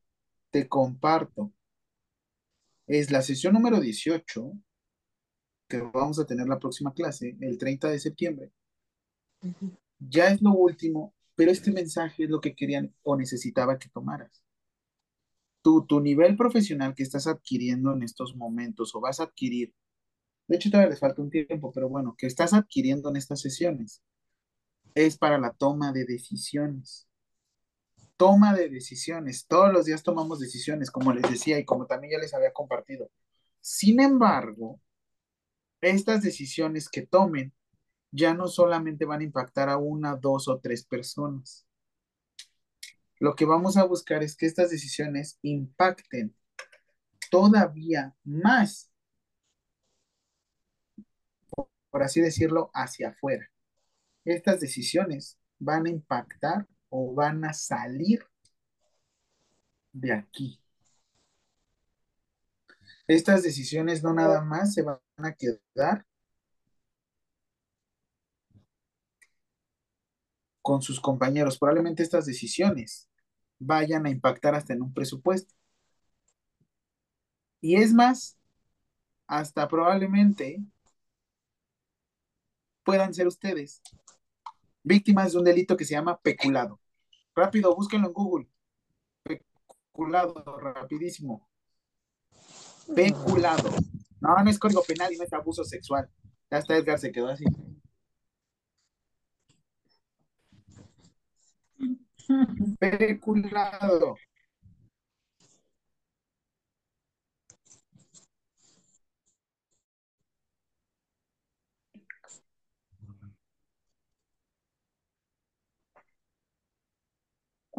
te comparto. Es la sesión número 18 que vamos a tener la próxima clase, el 30 de septiembre. Ya es lo último, pero este mensaje es lo que querían o necesitaba que tomaras. Tu, tu nivel profesional que estás adquiriendo en estos momentos o vas a adquirir, de hecho todavía les falta un tiempo, pero bueno, que estás adquiriendo en estas sesiones, es para la toma de decisiones. Toma de decisiones. Todos los días tomamos decisiones, como les decía y como también ya les había compartido. Sin embargo, estas decisiones que tomen ya no solamente van a impactar a una, dos o tres personas. Lo que vamos a buscar es que estas decisiones impacten todavía más, por así decirlo, hacia afuera. Estas decisiones van a impactar o van a salir de aquí. Estas decisiones no nada más se van a quedar con sus compañeros. Probablemente estas decisiones vayan a impactar hasta en un presupuesto. Y es más, hasta probablemente puedan ser ustedes víctimas de un delito que se llama peculado. Rápido, búsquenlo en Google. Peculado, rapidísimo. Peculado. No, no es código penal y no es abuso sexual. Ya hasta Edgar se quedó así. Peculado.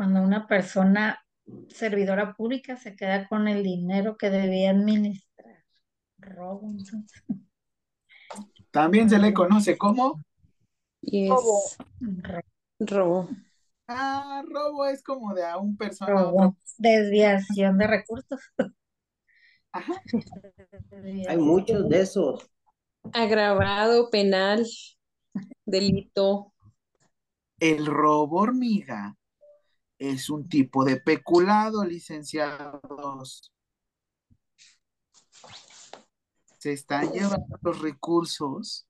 Cuando una persona servidora pública se queda con el dinero que debía administrar. Robo, entonces. También se le conoce como Robo. Ro- robo. ah, robo es como de a un persona a otra. robo. Desviación de recursos. Ajá. Hay muchos de esos. Agravado, penal, delito. El robo hormiga es un tipo de peculado, licenciados. Se están llevando los recursos.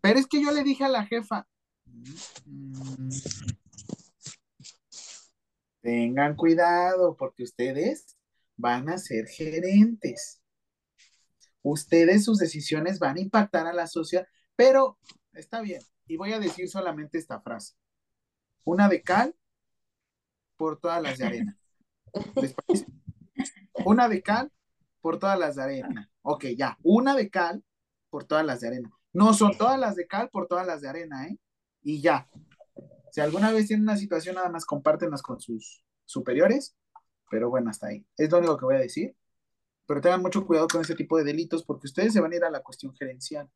Pero es que yo le dije a la jefa, "Mm, tengan cuidado porque ustedes van a ser gerentes. Ustedes, sus decisiones van a impactar a la sociedad, pero está bien. Y voy a decir solamente esta frase. Una de cal por todas las de arena. Una de cal por todas las de arena. Ok, ya. Una de cal por todas las de arena. No son todas las de cal por todas las de arena, ¿eh? Y ya. Si alguna vez tienen una situación, nada más compártenlas con sus superiores. Pero bueno, hasta ahí. Es lo único que voy a decir. Pero tengan mucho cuidado con ese tipo de delitos porque ustedes se van a ir a la cuestión gerencial.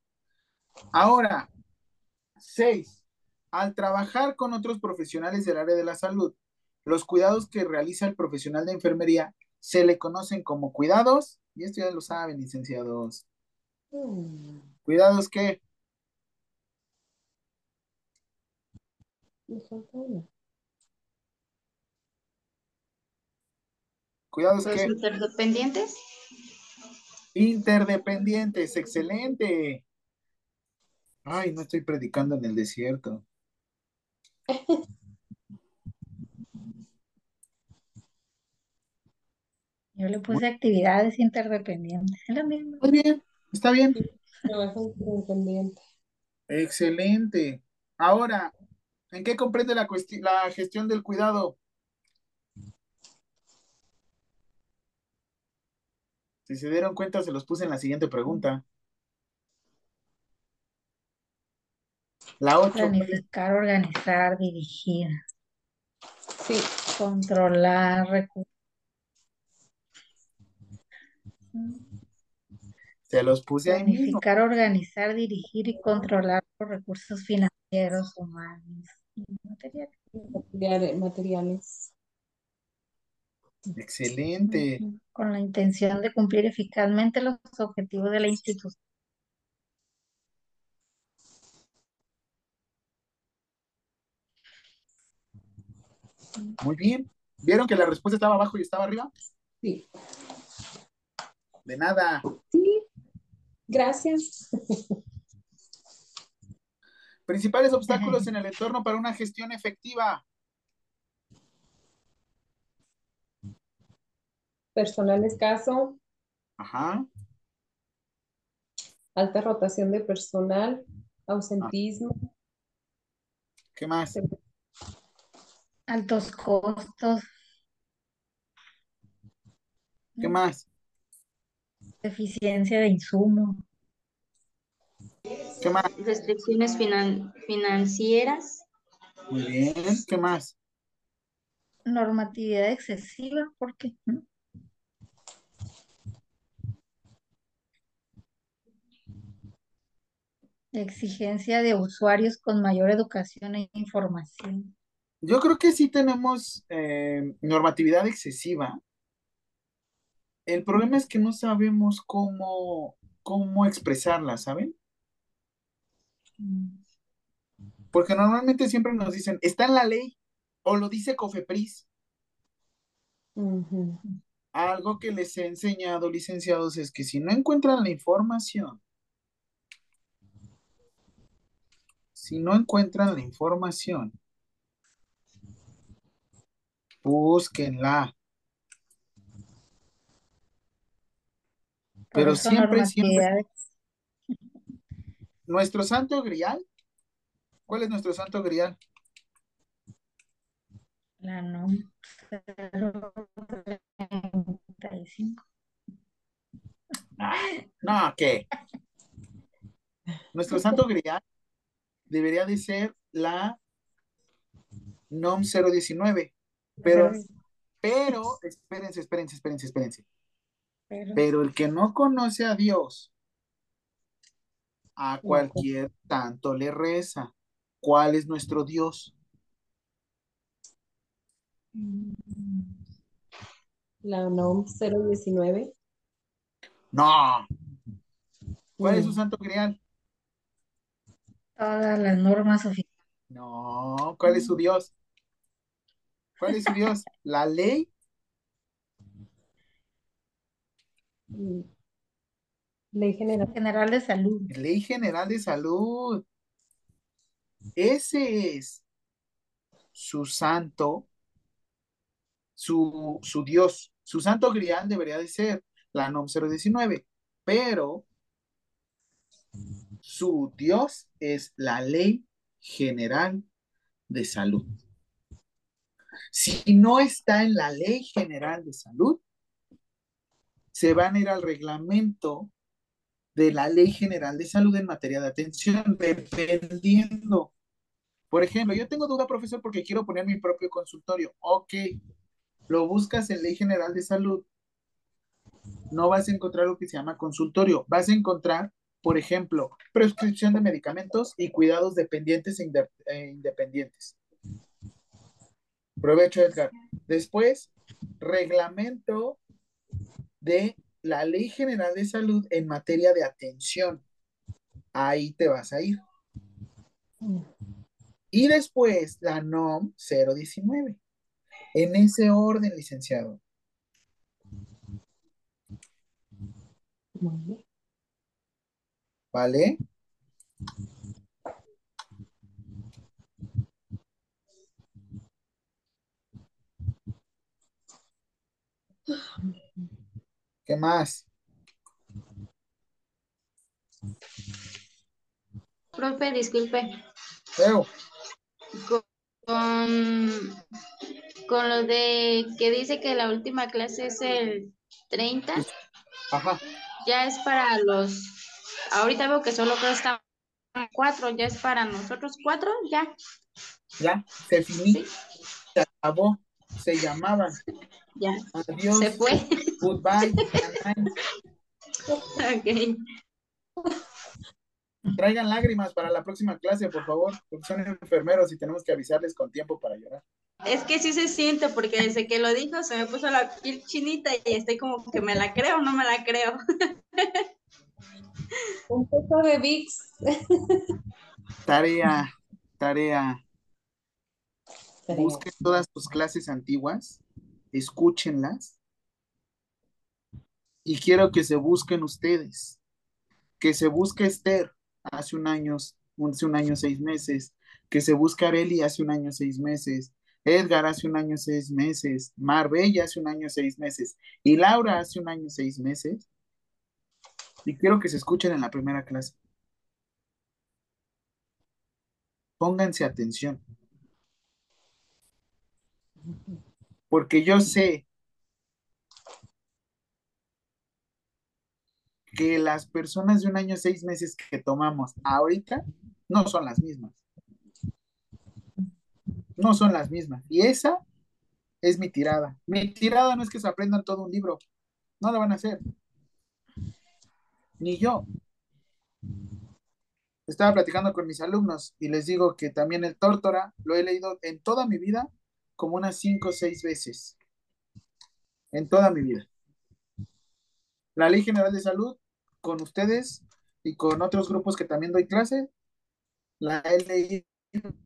Ahora, seis, al trabajar con otros profesionales del área de la salud, los cuidados que realiza el profesional de enfermería se le conocen como cuidados, y esto ya lo saben, licenciados. Mm, ¿Cuidados qué? ¿Cuidados qué? interdependientes. Interdependientes, excelente. Ay, no estoy predicando en el desierto. Yo le puse actividades interdependientes. Es lo mismo. Muy bien, está bien. Trabajo. Excelente. Ahora, ¿en qué comprende la gestión del cuidado? Si se dieron cuenta, se los puse en la siguiente pregunta. La 8. Planificar, organizar, dirigir, Sí, controlar recursos. Se los puse ahí mismo. Planificar, organizar, dirigir y controlar los recursos financieros, humanos y materiales. materiales. materiales. Excelente. Con la intención de cumplir eficazmente los objetivos de la institución. Muy bien. ¿Vieron que la respuesta estaba abajo y estaba arriba? Sí, De nada. sí. Gracias. Principales obstáculos en el entorno para una gestión efectiva. Personal escaso, Ajá. alta rotación de personal, ausentismo, ¿Qué más? Altos costos, ¿Qué más? deficiencia de insumos, ¿Qué más? Restricciones finan- financieras. Muy bien. ¿Qué más? normatividad excesiva, porque ¿no? exigencia de usuarios con mayor educación e información. Yo creo que sí tenemos eh, normatividad excesiva. El problema es que no sabemos cómo, cómo expresarla, ¿saben? Porque normalmente siempre nos dicen, está en la ley o lo dice Cofepris. Algo que les he enseñado, licenciados, es que si no encuentran la información, si no encuentran la información, búsquenla. Pero siempre, siempre, nuestro santo grial, ¿cuál es nuestro santo grial? La NOM 035. No, ¿qué? Nuestro santo grial debería de ser la NOM 019, pero, pero, espérense, espérense, espérense, espérense. Pero, Pero el que no conoce a Dios, a cualquier tanto le reza. ¿Cuál es nuestro Dios? mm, La NOM 019. No. ¿Cuál es su Mm. santo grial? todas las normas oficiales. No. ¿Cuál es su Dios? ¿Cuál es su Dios? ¿La ley? Ley general. General de Salud. Ley General de Salud. Ese es su santo, su, su Dios. Su santo grial debería de ser la NOM 019, pero su Dios es la Ley General de Salud. Si no está en la Ley General de Salud, se van a ir al reglamento de la Ley General de Salud en materia de atención, dependiendo. Por ejemplo, yo tengo duda, profesor, porque quiero poner mi propio consultorio. Ok, lo buscas en Ley General de Salud no vas a encontrar lo que se llama consultorio. Vas a encontrar, por ejemplo, prescripción de medicamentos y cuidados dependientes e, e independientes. Provecho, Edgar. Después, reglamento de la Ley General de Salud en materia de atención. Ahí te vas a ir. Y después la NOM 019. En ese orden, licenciado. ¿Vale? ¿Qué más? Profe, disculpe. Con, con lo de que dice que la última clase es el 30. Ajá. Ya es para los. Ahorita veo que solo creo que están cuatro. Ya es para nosotros cuatro, ya. Ya, se finí. Se acabó. Se llamaban. Ya. Adiós. Se fue. Goodbye. ok. Traigan lágrimas para la próxima clase, por favor, porque son enfermeros y tenemos que avisarles con tiempo para llorar. Es que sí se siente, porque desde que lo dijo se me puso la piel chinita y estoy como que me la creo o no me la creo. Un poco de VIX. Tarea, tarea. Busquen todas tus clases antiguas, escúchenlas. Y quiero que se busquen ustedes, que se busque Esther, hace un año, hace un año, seis meses, que se busca Areli hace un año, seis meses, Edgar hace un año, seis meses, Marbella hace un año, seis meses, y Laura hace un año, seis meses. Y quiero que se escuchen en la primera clase. Pónganse atención. Porque yo sé que las personas de un año, seis meses que tomamos ahorita no son las mismas. No son las mismas. Y esa es mi tirada. Mi tirada no es que se aprendan todo un libro. No lo van a hacer. Ni yo. Estaba platicando con mis alumnos y les digo que también el Tórtora lo he leído en toda mi vida como unas cinco o seis veces. En toda mi vida. La Ley General de Salud con ustedes y con otros grupos que también doy clase, la he leído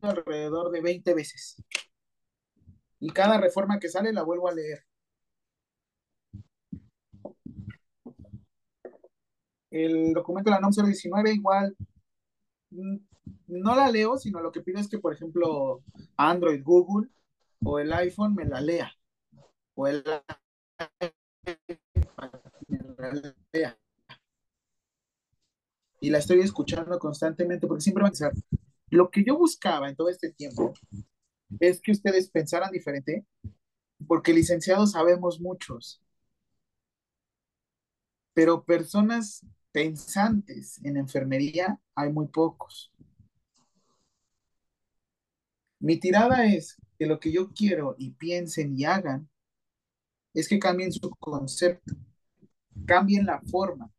alrededor de 20 veces. Y cada reforma que sale la vuelvo a leer. El documento de la NOM 019 igual mm, no la leo, sino lo que pido es que, por ejemplo, Android, Google o el iPhone me la lea. O el me la lea y la estoy escuchando constantemente porque siempre van a pensar, lo que yo buscaba en todo este tiempo es que ustedes pensaran diferente, porque licenciados sabemos muchos, pero personas pensantes en enfermería hay muy pocos. Mi tirada es que lo que yo quiero y piensen y hagan es que cambien su concepto, cambien la forma,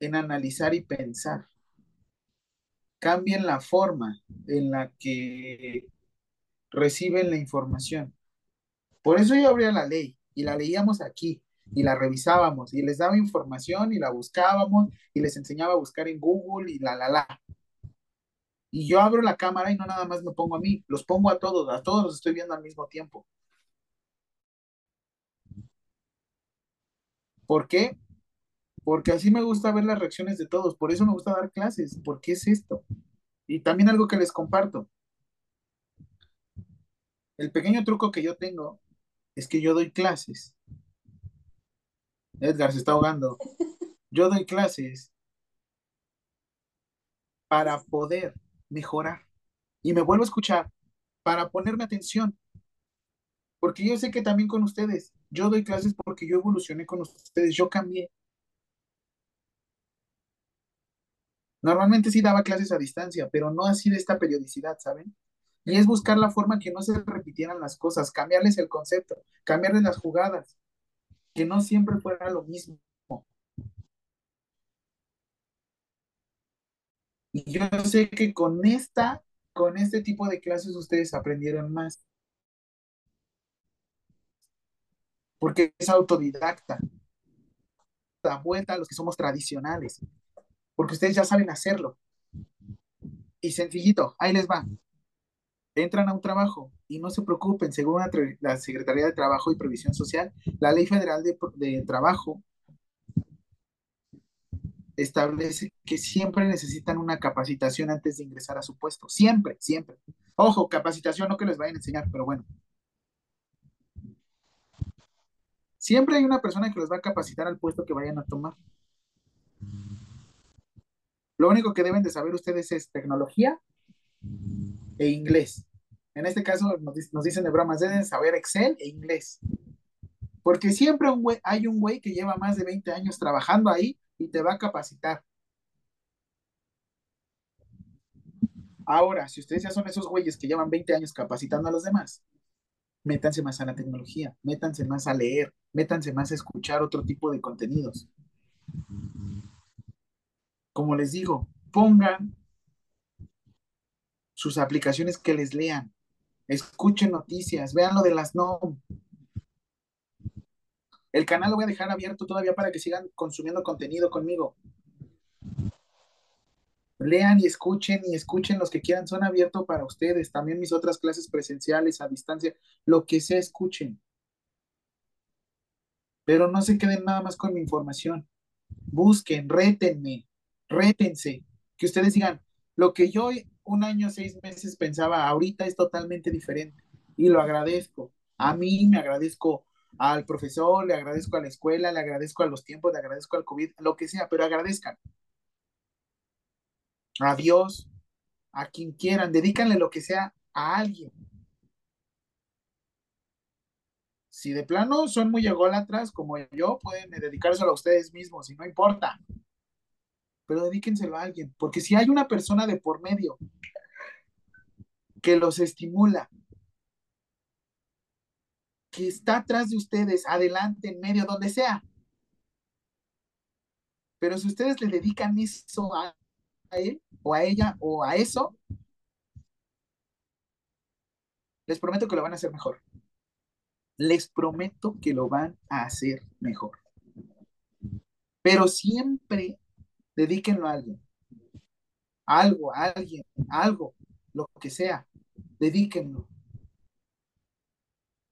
en analizar y pensar. Cambien la forma en la que reciben la información. Por eso yo abría la ley y la leíamos aquí y la revisábamos y les daba información y la buscábamos y les enseñaba a buscar en Google y la, la, la. Y yo abro la cámara y no nada más me pongo a mí, los pongo a todos, a todos los estoy viendo al mismo tiempo. ¿Por qué? porque así me gusta ver las reacciones de todos, por eso me gusta dar clases, porque es esto. Y también algo que les comparto. El pequeño truco que yo tengo es que yo doy clases. Edgar se está ahogando. Yo doy clases para poder mejorar. Y me vuelvo a escuchar para ponerme atención. Porque yo sé que también con ustedes, yo doy clases porque yo evolucioné con ustedes, yo cambié. Normalmente sí daba clases a distancia, pero no así de esta periodicidad, ¿saben? Y es buscar la forma que no se repitieran las cosas, cambiarles el concepto, cambiarles las jugadas. que no siempre fuera lo mismo. Y yo sé que con esta, con este tipo de clases ustedes aprendieron más. Porque es autodidacta. Da vuelta a los que somos tradicionales. Porque ustedes ya saben hacerlo. Y sencillito, ahí les va. Entran a un trabajo y no se preocupen, según la, Secretaría de Trabajo y Previsión Social, la Ley Federal de, de Trabajo establece que siempre necesitan una capacitación antes de ingresar a su puesto. Siempre, siempre. Ojo, capacitación no que les vayan a enseñar, pero bueno. Siempre hay una persona que les va a capacitar al puesto que vayan a tomar. Lo único que deben de saber ustedes es tecnología e inglés. En este caso nos, dicen de bromas, deben saber Excel e inglés. Porque siempre hay un güey que lleva más de 20 años trabajando ahí y te va a capacitar. Ahora, si ustedes ya son esos güeyes que llevan 20 años capacitando a los demás, métanse más a la tecnología, métanse más a leer, métanse más a escuchar otro tipo de contenidos. Como les digo, pongan sus aplicaciones que les lean, escuchen noticias, vean lo de las NOM, el canal lo voy a dejar abierto todavía para que sigan consumiendo contenido conmigo. Lean y escuchen y escuchen los que quieran, son abiertos para ustedes. También mis otras clases presenciales a distancia, lo que sea, escuchen. Pero no se queden nada más con mi información. Busquen, rétenme, rétense. Que ustedes digan, lo que yo un año, seis meses pensaba, ahorita es totalmente diferente. Y lo agradezco. A mí me agradezco al profesor, le agradezco a la escuela, le agradezco a los tiempos, le agradezco al COVID, lo que sea, pero agradezcan. A Dios, a quien quieran, dedícanle lo que sea a alguien. Si de plano son muy ególatras como yo, pueden dedicárselo a ustedes mismos y no importa. Pero dedíquenselo a alguien, porque si hay una persona de por medio que los estimula, que está atrás de ustedes, adelante, en medio, donde sea. Pero si ustedes le dedican eso a, él o a ella o a eso, les prometo que lo van a hacer mejor. Les prometo que lo van a hacer mejor. Pero siempre dedíquenlo a alguien. Algo, a alguien, algo, lo que sea. Dedíquenlo.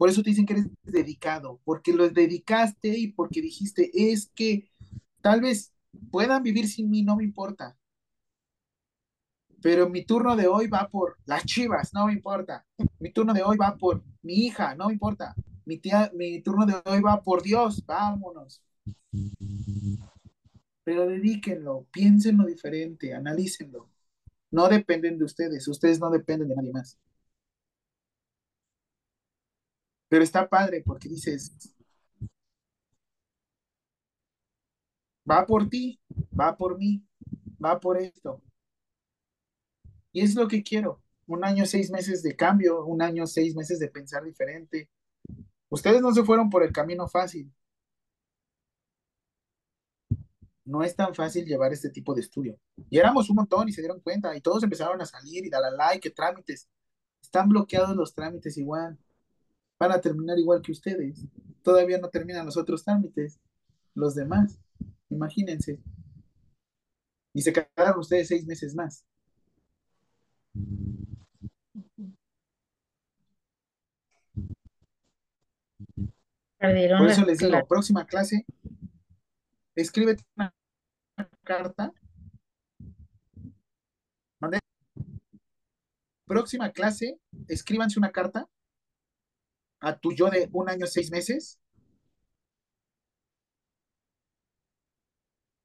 Por eso te dicen que eres dedicado, porque lo dedicaste y porque dijiste, es que tal vez puedan vivir sin mí, no me importa. Pero mi turno de hoy va por las chivas, no me importa. Mi turno de hoy va por mi hija, no me importa. Mi, tía, mi turno de hoy va por Dios, vámonos. Pero dedíquenlo, piénsenlo diferente, analícenlo. No dependen de ustedes, ustedes no dependen de nadie más. Pero está padre porque dices, va por ti, va por mí, va por esto. Y es lo que quiero. Un año, seis meses de cambio, un año, seis meses de pensar diferente. Ustedes no se fueron por el camino fácil. No es tan fácil llevar este tipo de estudio. Y éramos un montón y se dieron cuenta y todos empezaron a salir y dar like, trámites. Están bloqueados los trámites igual van a terminar igual que ustedes. Todavía no terminan los otros trámites, los demás. Imagínense. Y se quedaron ustedes seis meses más. Por eso les digo, próxima clase, escríbete una carta. Próxima clase, escríbanse una carta a tu yo de un año, seis meses,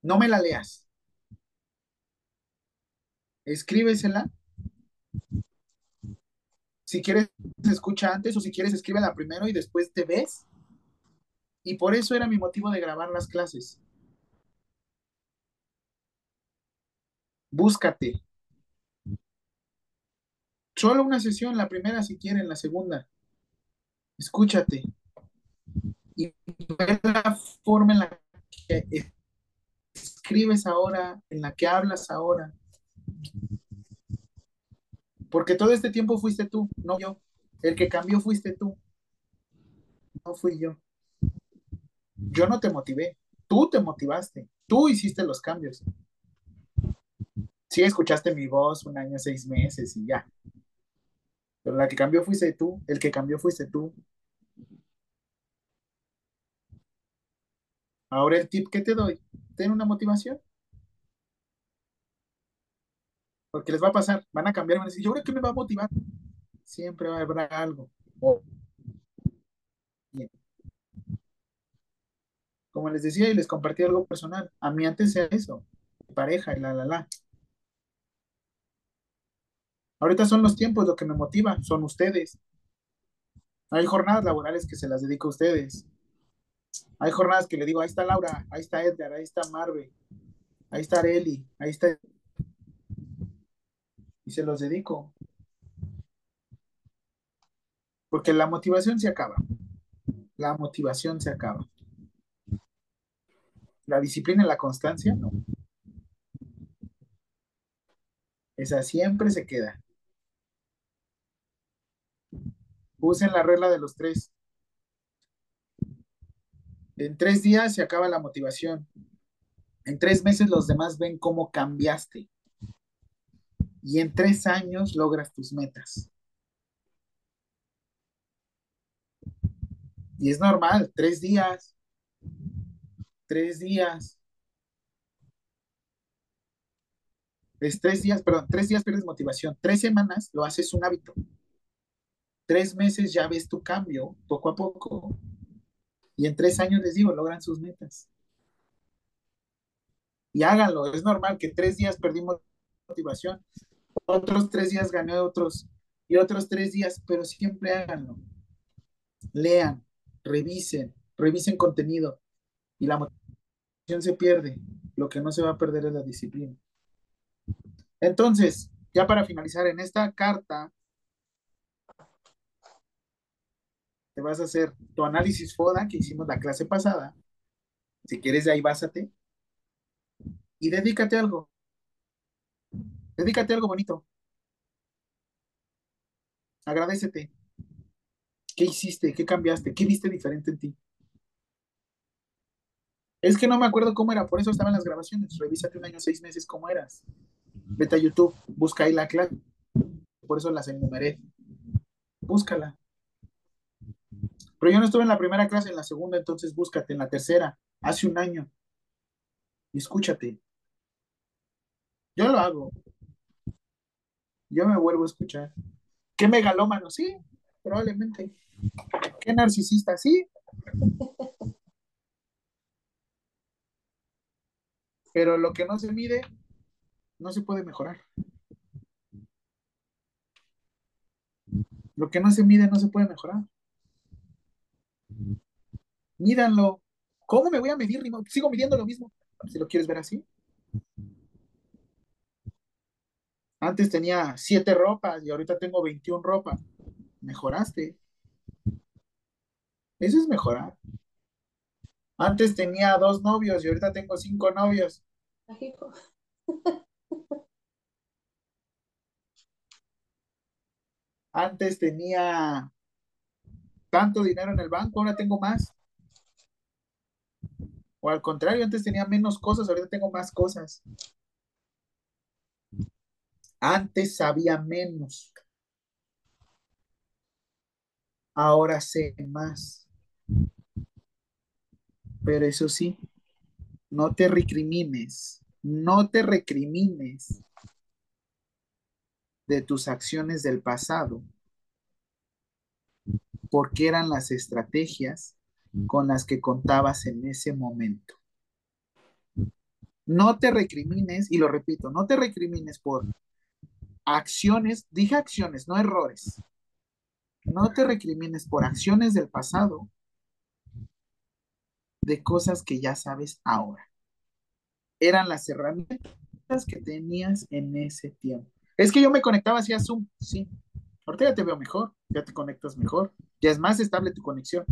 no me la leas. Escríbesela. Si quieres, escucha antes o si quieres, escríbela primero y después te ves. Y por eso era mi motivo de grabar las clases. Búscate. Solo una sesión, la primera si quieren, la segunda. Escúchate. y ver la forma en la que escribes ahora, en la que hablas ahora. Porque todo este tiempo fuiste tú, no yo. El que cambió fuiste tú. No fui yo. Yo no te motivé. Tú te motivaste. Tú hiciste los cambios. Sí, escuchaste mi voz un año, seis meses y ya. Pero la que cambió fuiste tú. El que cambió fuiste tú. Ahora el tip que te doy, ten una motivación. Porque les va a pasar, van a cambiar, van a decir, ¿yo creo que me va a motivar? Siempre va a haber algo. Bien. Como les decía y les compartí algo personal, a mí antes era eso, pareja y la, la, la. Ahorita son los tiempos, lo que me motiva, son ustedes. Hay jornadas laborales que se las dedico a ustedes. Hay jornadas que le digo, ahí está Laura, ahí está Edgar, ahí está Marve, ahí está Areli, ahí está... Y se los dedico. Porque la motivación se acaba. La motivación se acaba. La disciplina y la constancia, no. Esa siempre se queda. Usen la regla de los tres. En tres días se acaba la motivación. En tres meses los demás ven cómo cambiaste. Y en tres años logras tus metas. Y es normal, tres días. Tres días. Es tres días, perdón, tres días pierdes motivación. Tres semanas lo haces un hábito. Tres meses ya ves tu cambio, poco a poco. Y en tres años, les digo, logran sus metas. Y háganlo. Es normal que tres días perdimos motivación, otros tres días gané otros y otros tres días, pero siempre háganlo. Lean, revisen, revisen contenido y la motivación se pierde. Lo que no se va a perder es la disciplina. Entonces, ya para finalizar, en esta carta te vas a hacer tu análisis FODA que hicimos la clase pasada. Si quieres, de ahí básate. Y dedícate a algo. Dedícate a algo bonito. Agradecete. ¿Qué hiciste? ¿Qué cambiaste? ¿Qué viste diferente en ti? Es que no me acuerdo cómo era, por eso estaban las grabaciones. Revísate un año, seis meses, cómo eras. Vete a YouTube, busca ahí la clase. Por eso las enumeré. Búscala. Pero yo no estuve en la primera clase, en la segunda, entonces búscate, en la tercera, hace un año. Y escúchate. Yo lo hago. Yo me vuelvo a escuchar. ¿Qué megalómano? Sí, probablemente. ¿Qué narcisista? Sí. Pero lo que no se mide, no se puede mejorar. Lo que no se mide, no se puede mejorar. Mídanlo. ¿Cómo me voy a medir? Sigo midiendo lo mismo. Si lo quieres ver así. Antes tenía siete ropas y ahorita tengo 21 ropas. Mejoraste. Eso es mejorar. Antes tenía dos novios y ahorita tengo cinco novios. Antes tenía tanto dinero en el banco, ahora tengo más. O al contrario, antes tenía menos cosas, ahorita tengo más cosas. Antes sabía menos. Ahora sé más. Pero eso sí, no te recrimines, no te recrimines de tus acciones del pasado, porque eran las estrategias con las que contabas en ese momento. No te recrimines, y lo repito, no te recrimines por acciones, dije acciones, no errores. No te recrimines por acciones del pasado de cosas que ya sabes ahora. Eran las herramientas que tenías en ese tiempo. Es que yo me conectaba hacia Zoom, sí. Ahorita ya te veo mejor, ya te conectas mejor, ya es más estable tu conexión.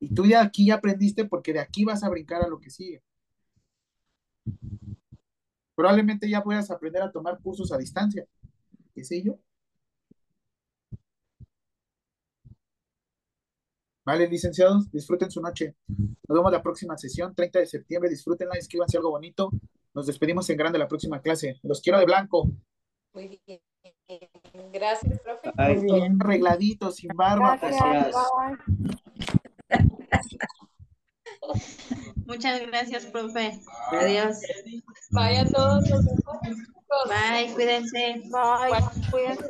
Y tú ya aquí ya aprendiste porque de aquí vas a brincar a lo que sigue. Probablemente ya puedas aprender a tomar cursos a distancia. ¿Qué sé yo? Vale, licenciados, disfruten su noche. Nos vemos la próxima sesión, 30 de septiembre. Disfrútenla, escríbanse algo bonito. Nos despedimos en grande la próxima clase. Los quiero de blanco. Muy bien. Gracias, profe. Ay, Muy bien, regladito, sin barba. Pues, gracias. Muchas gracias, profe. Adiós. Bye a todos. Bye, cuídense. Bye. Cuídense.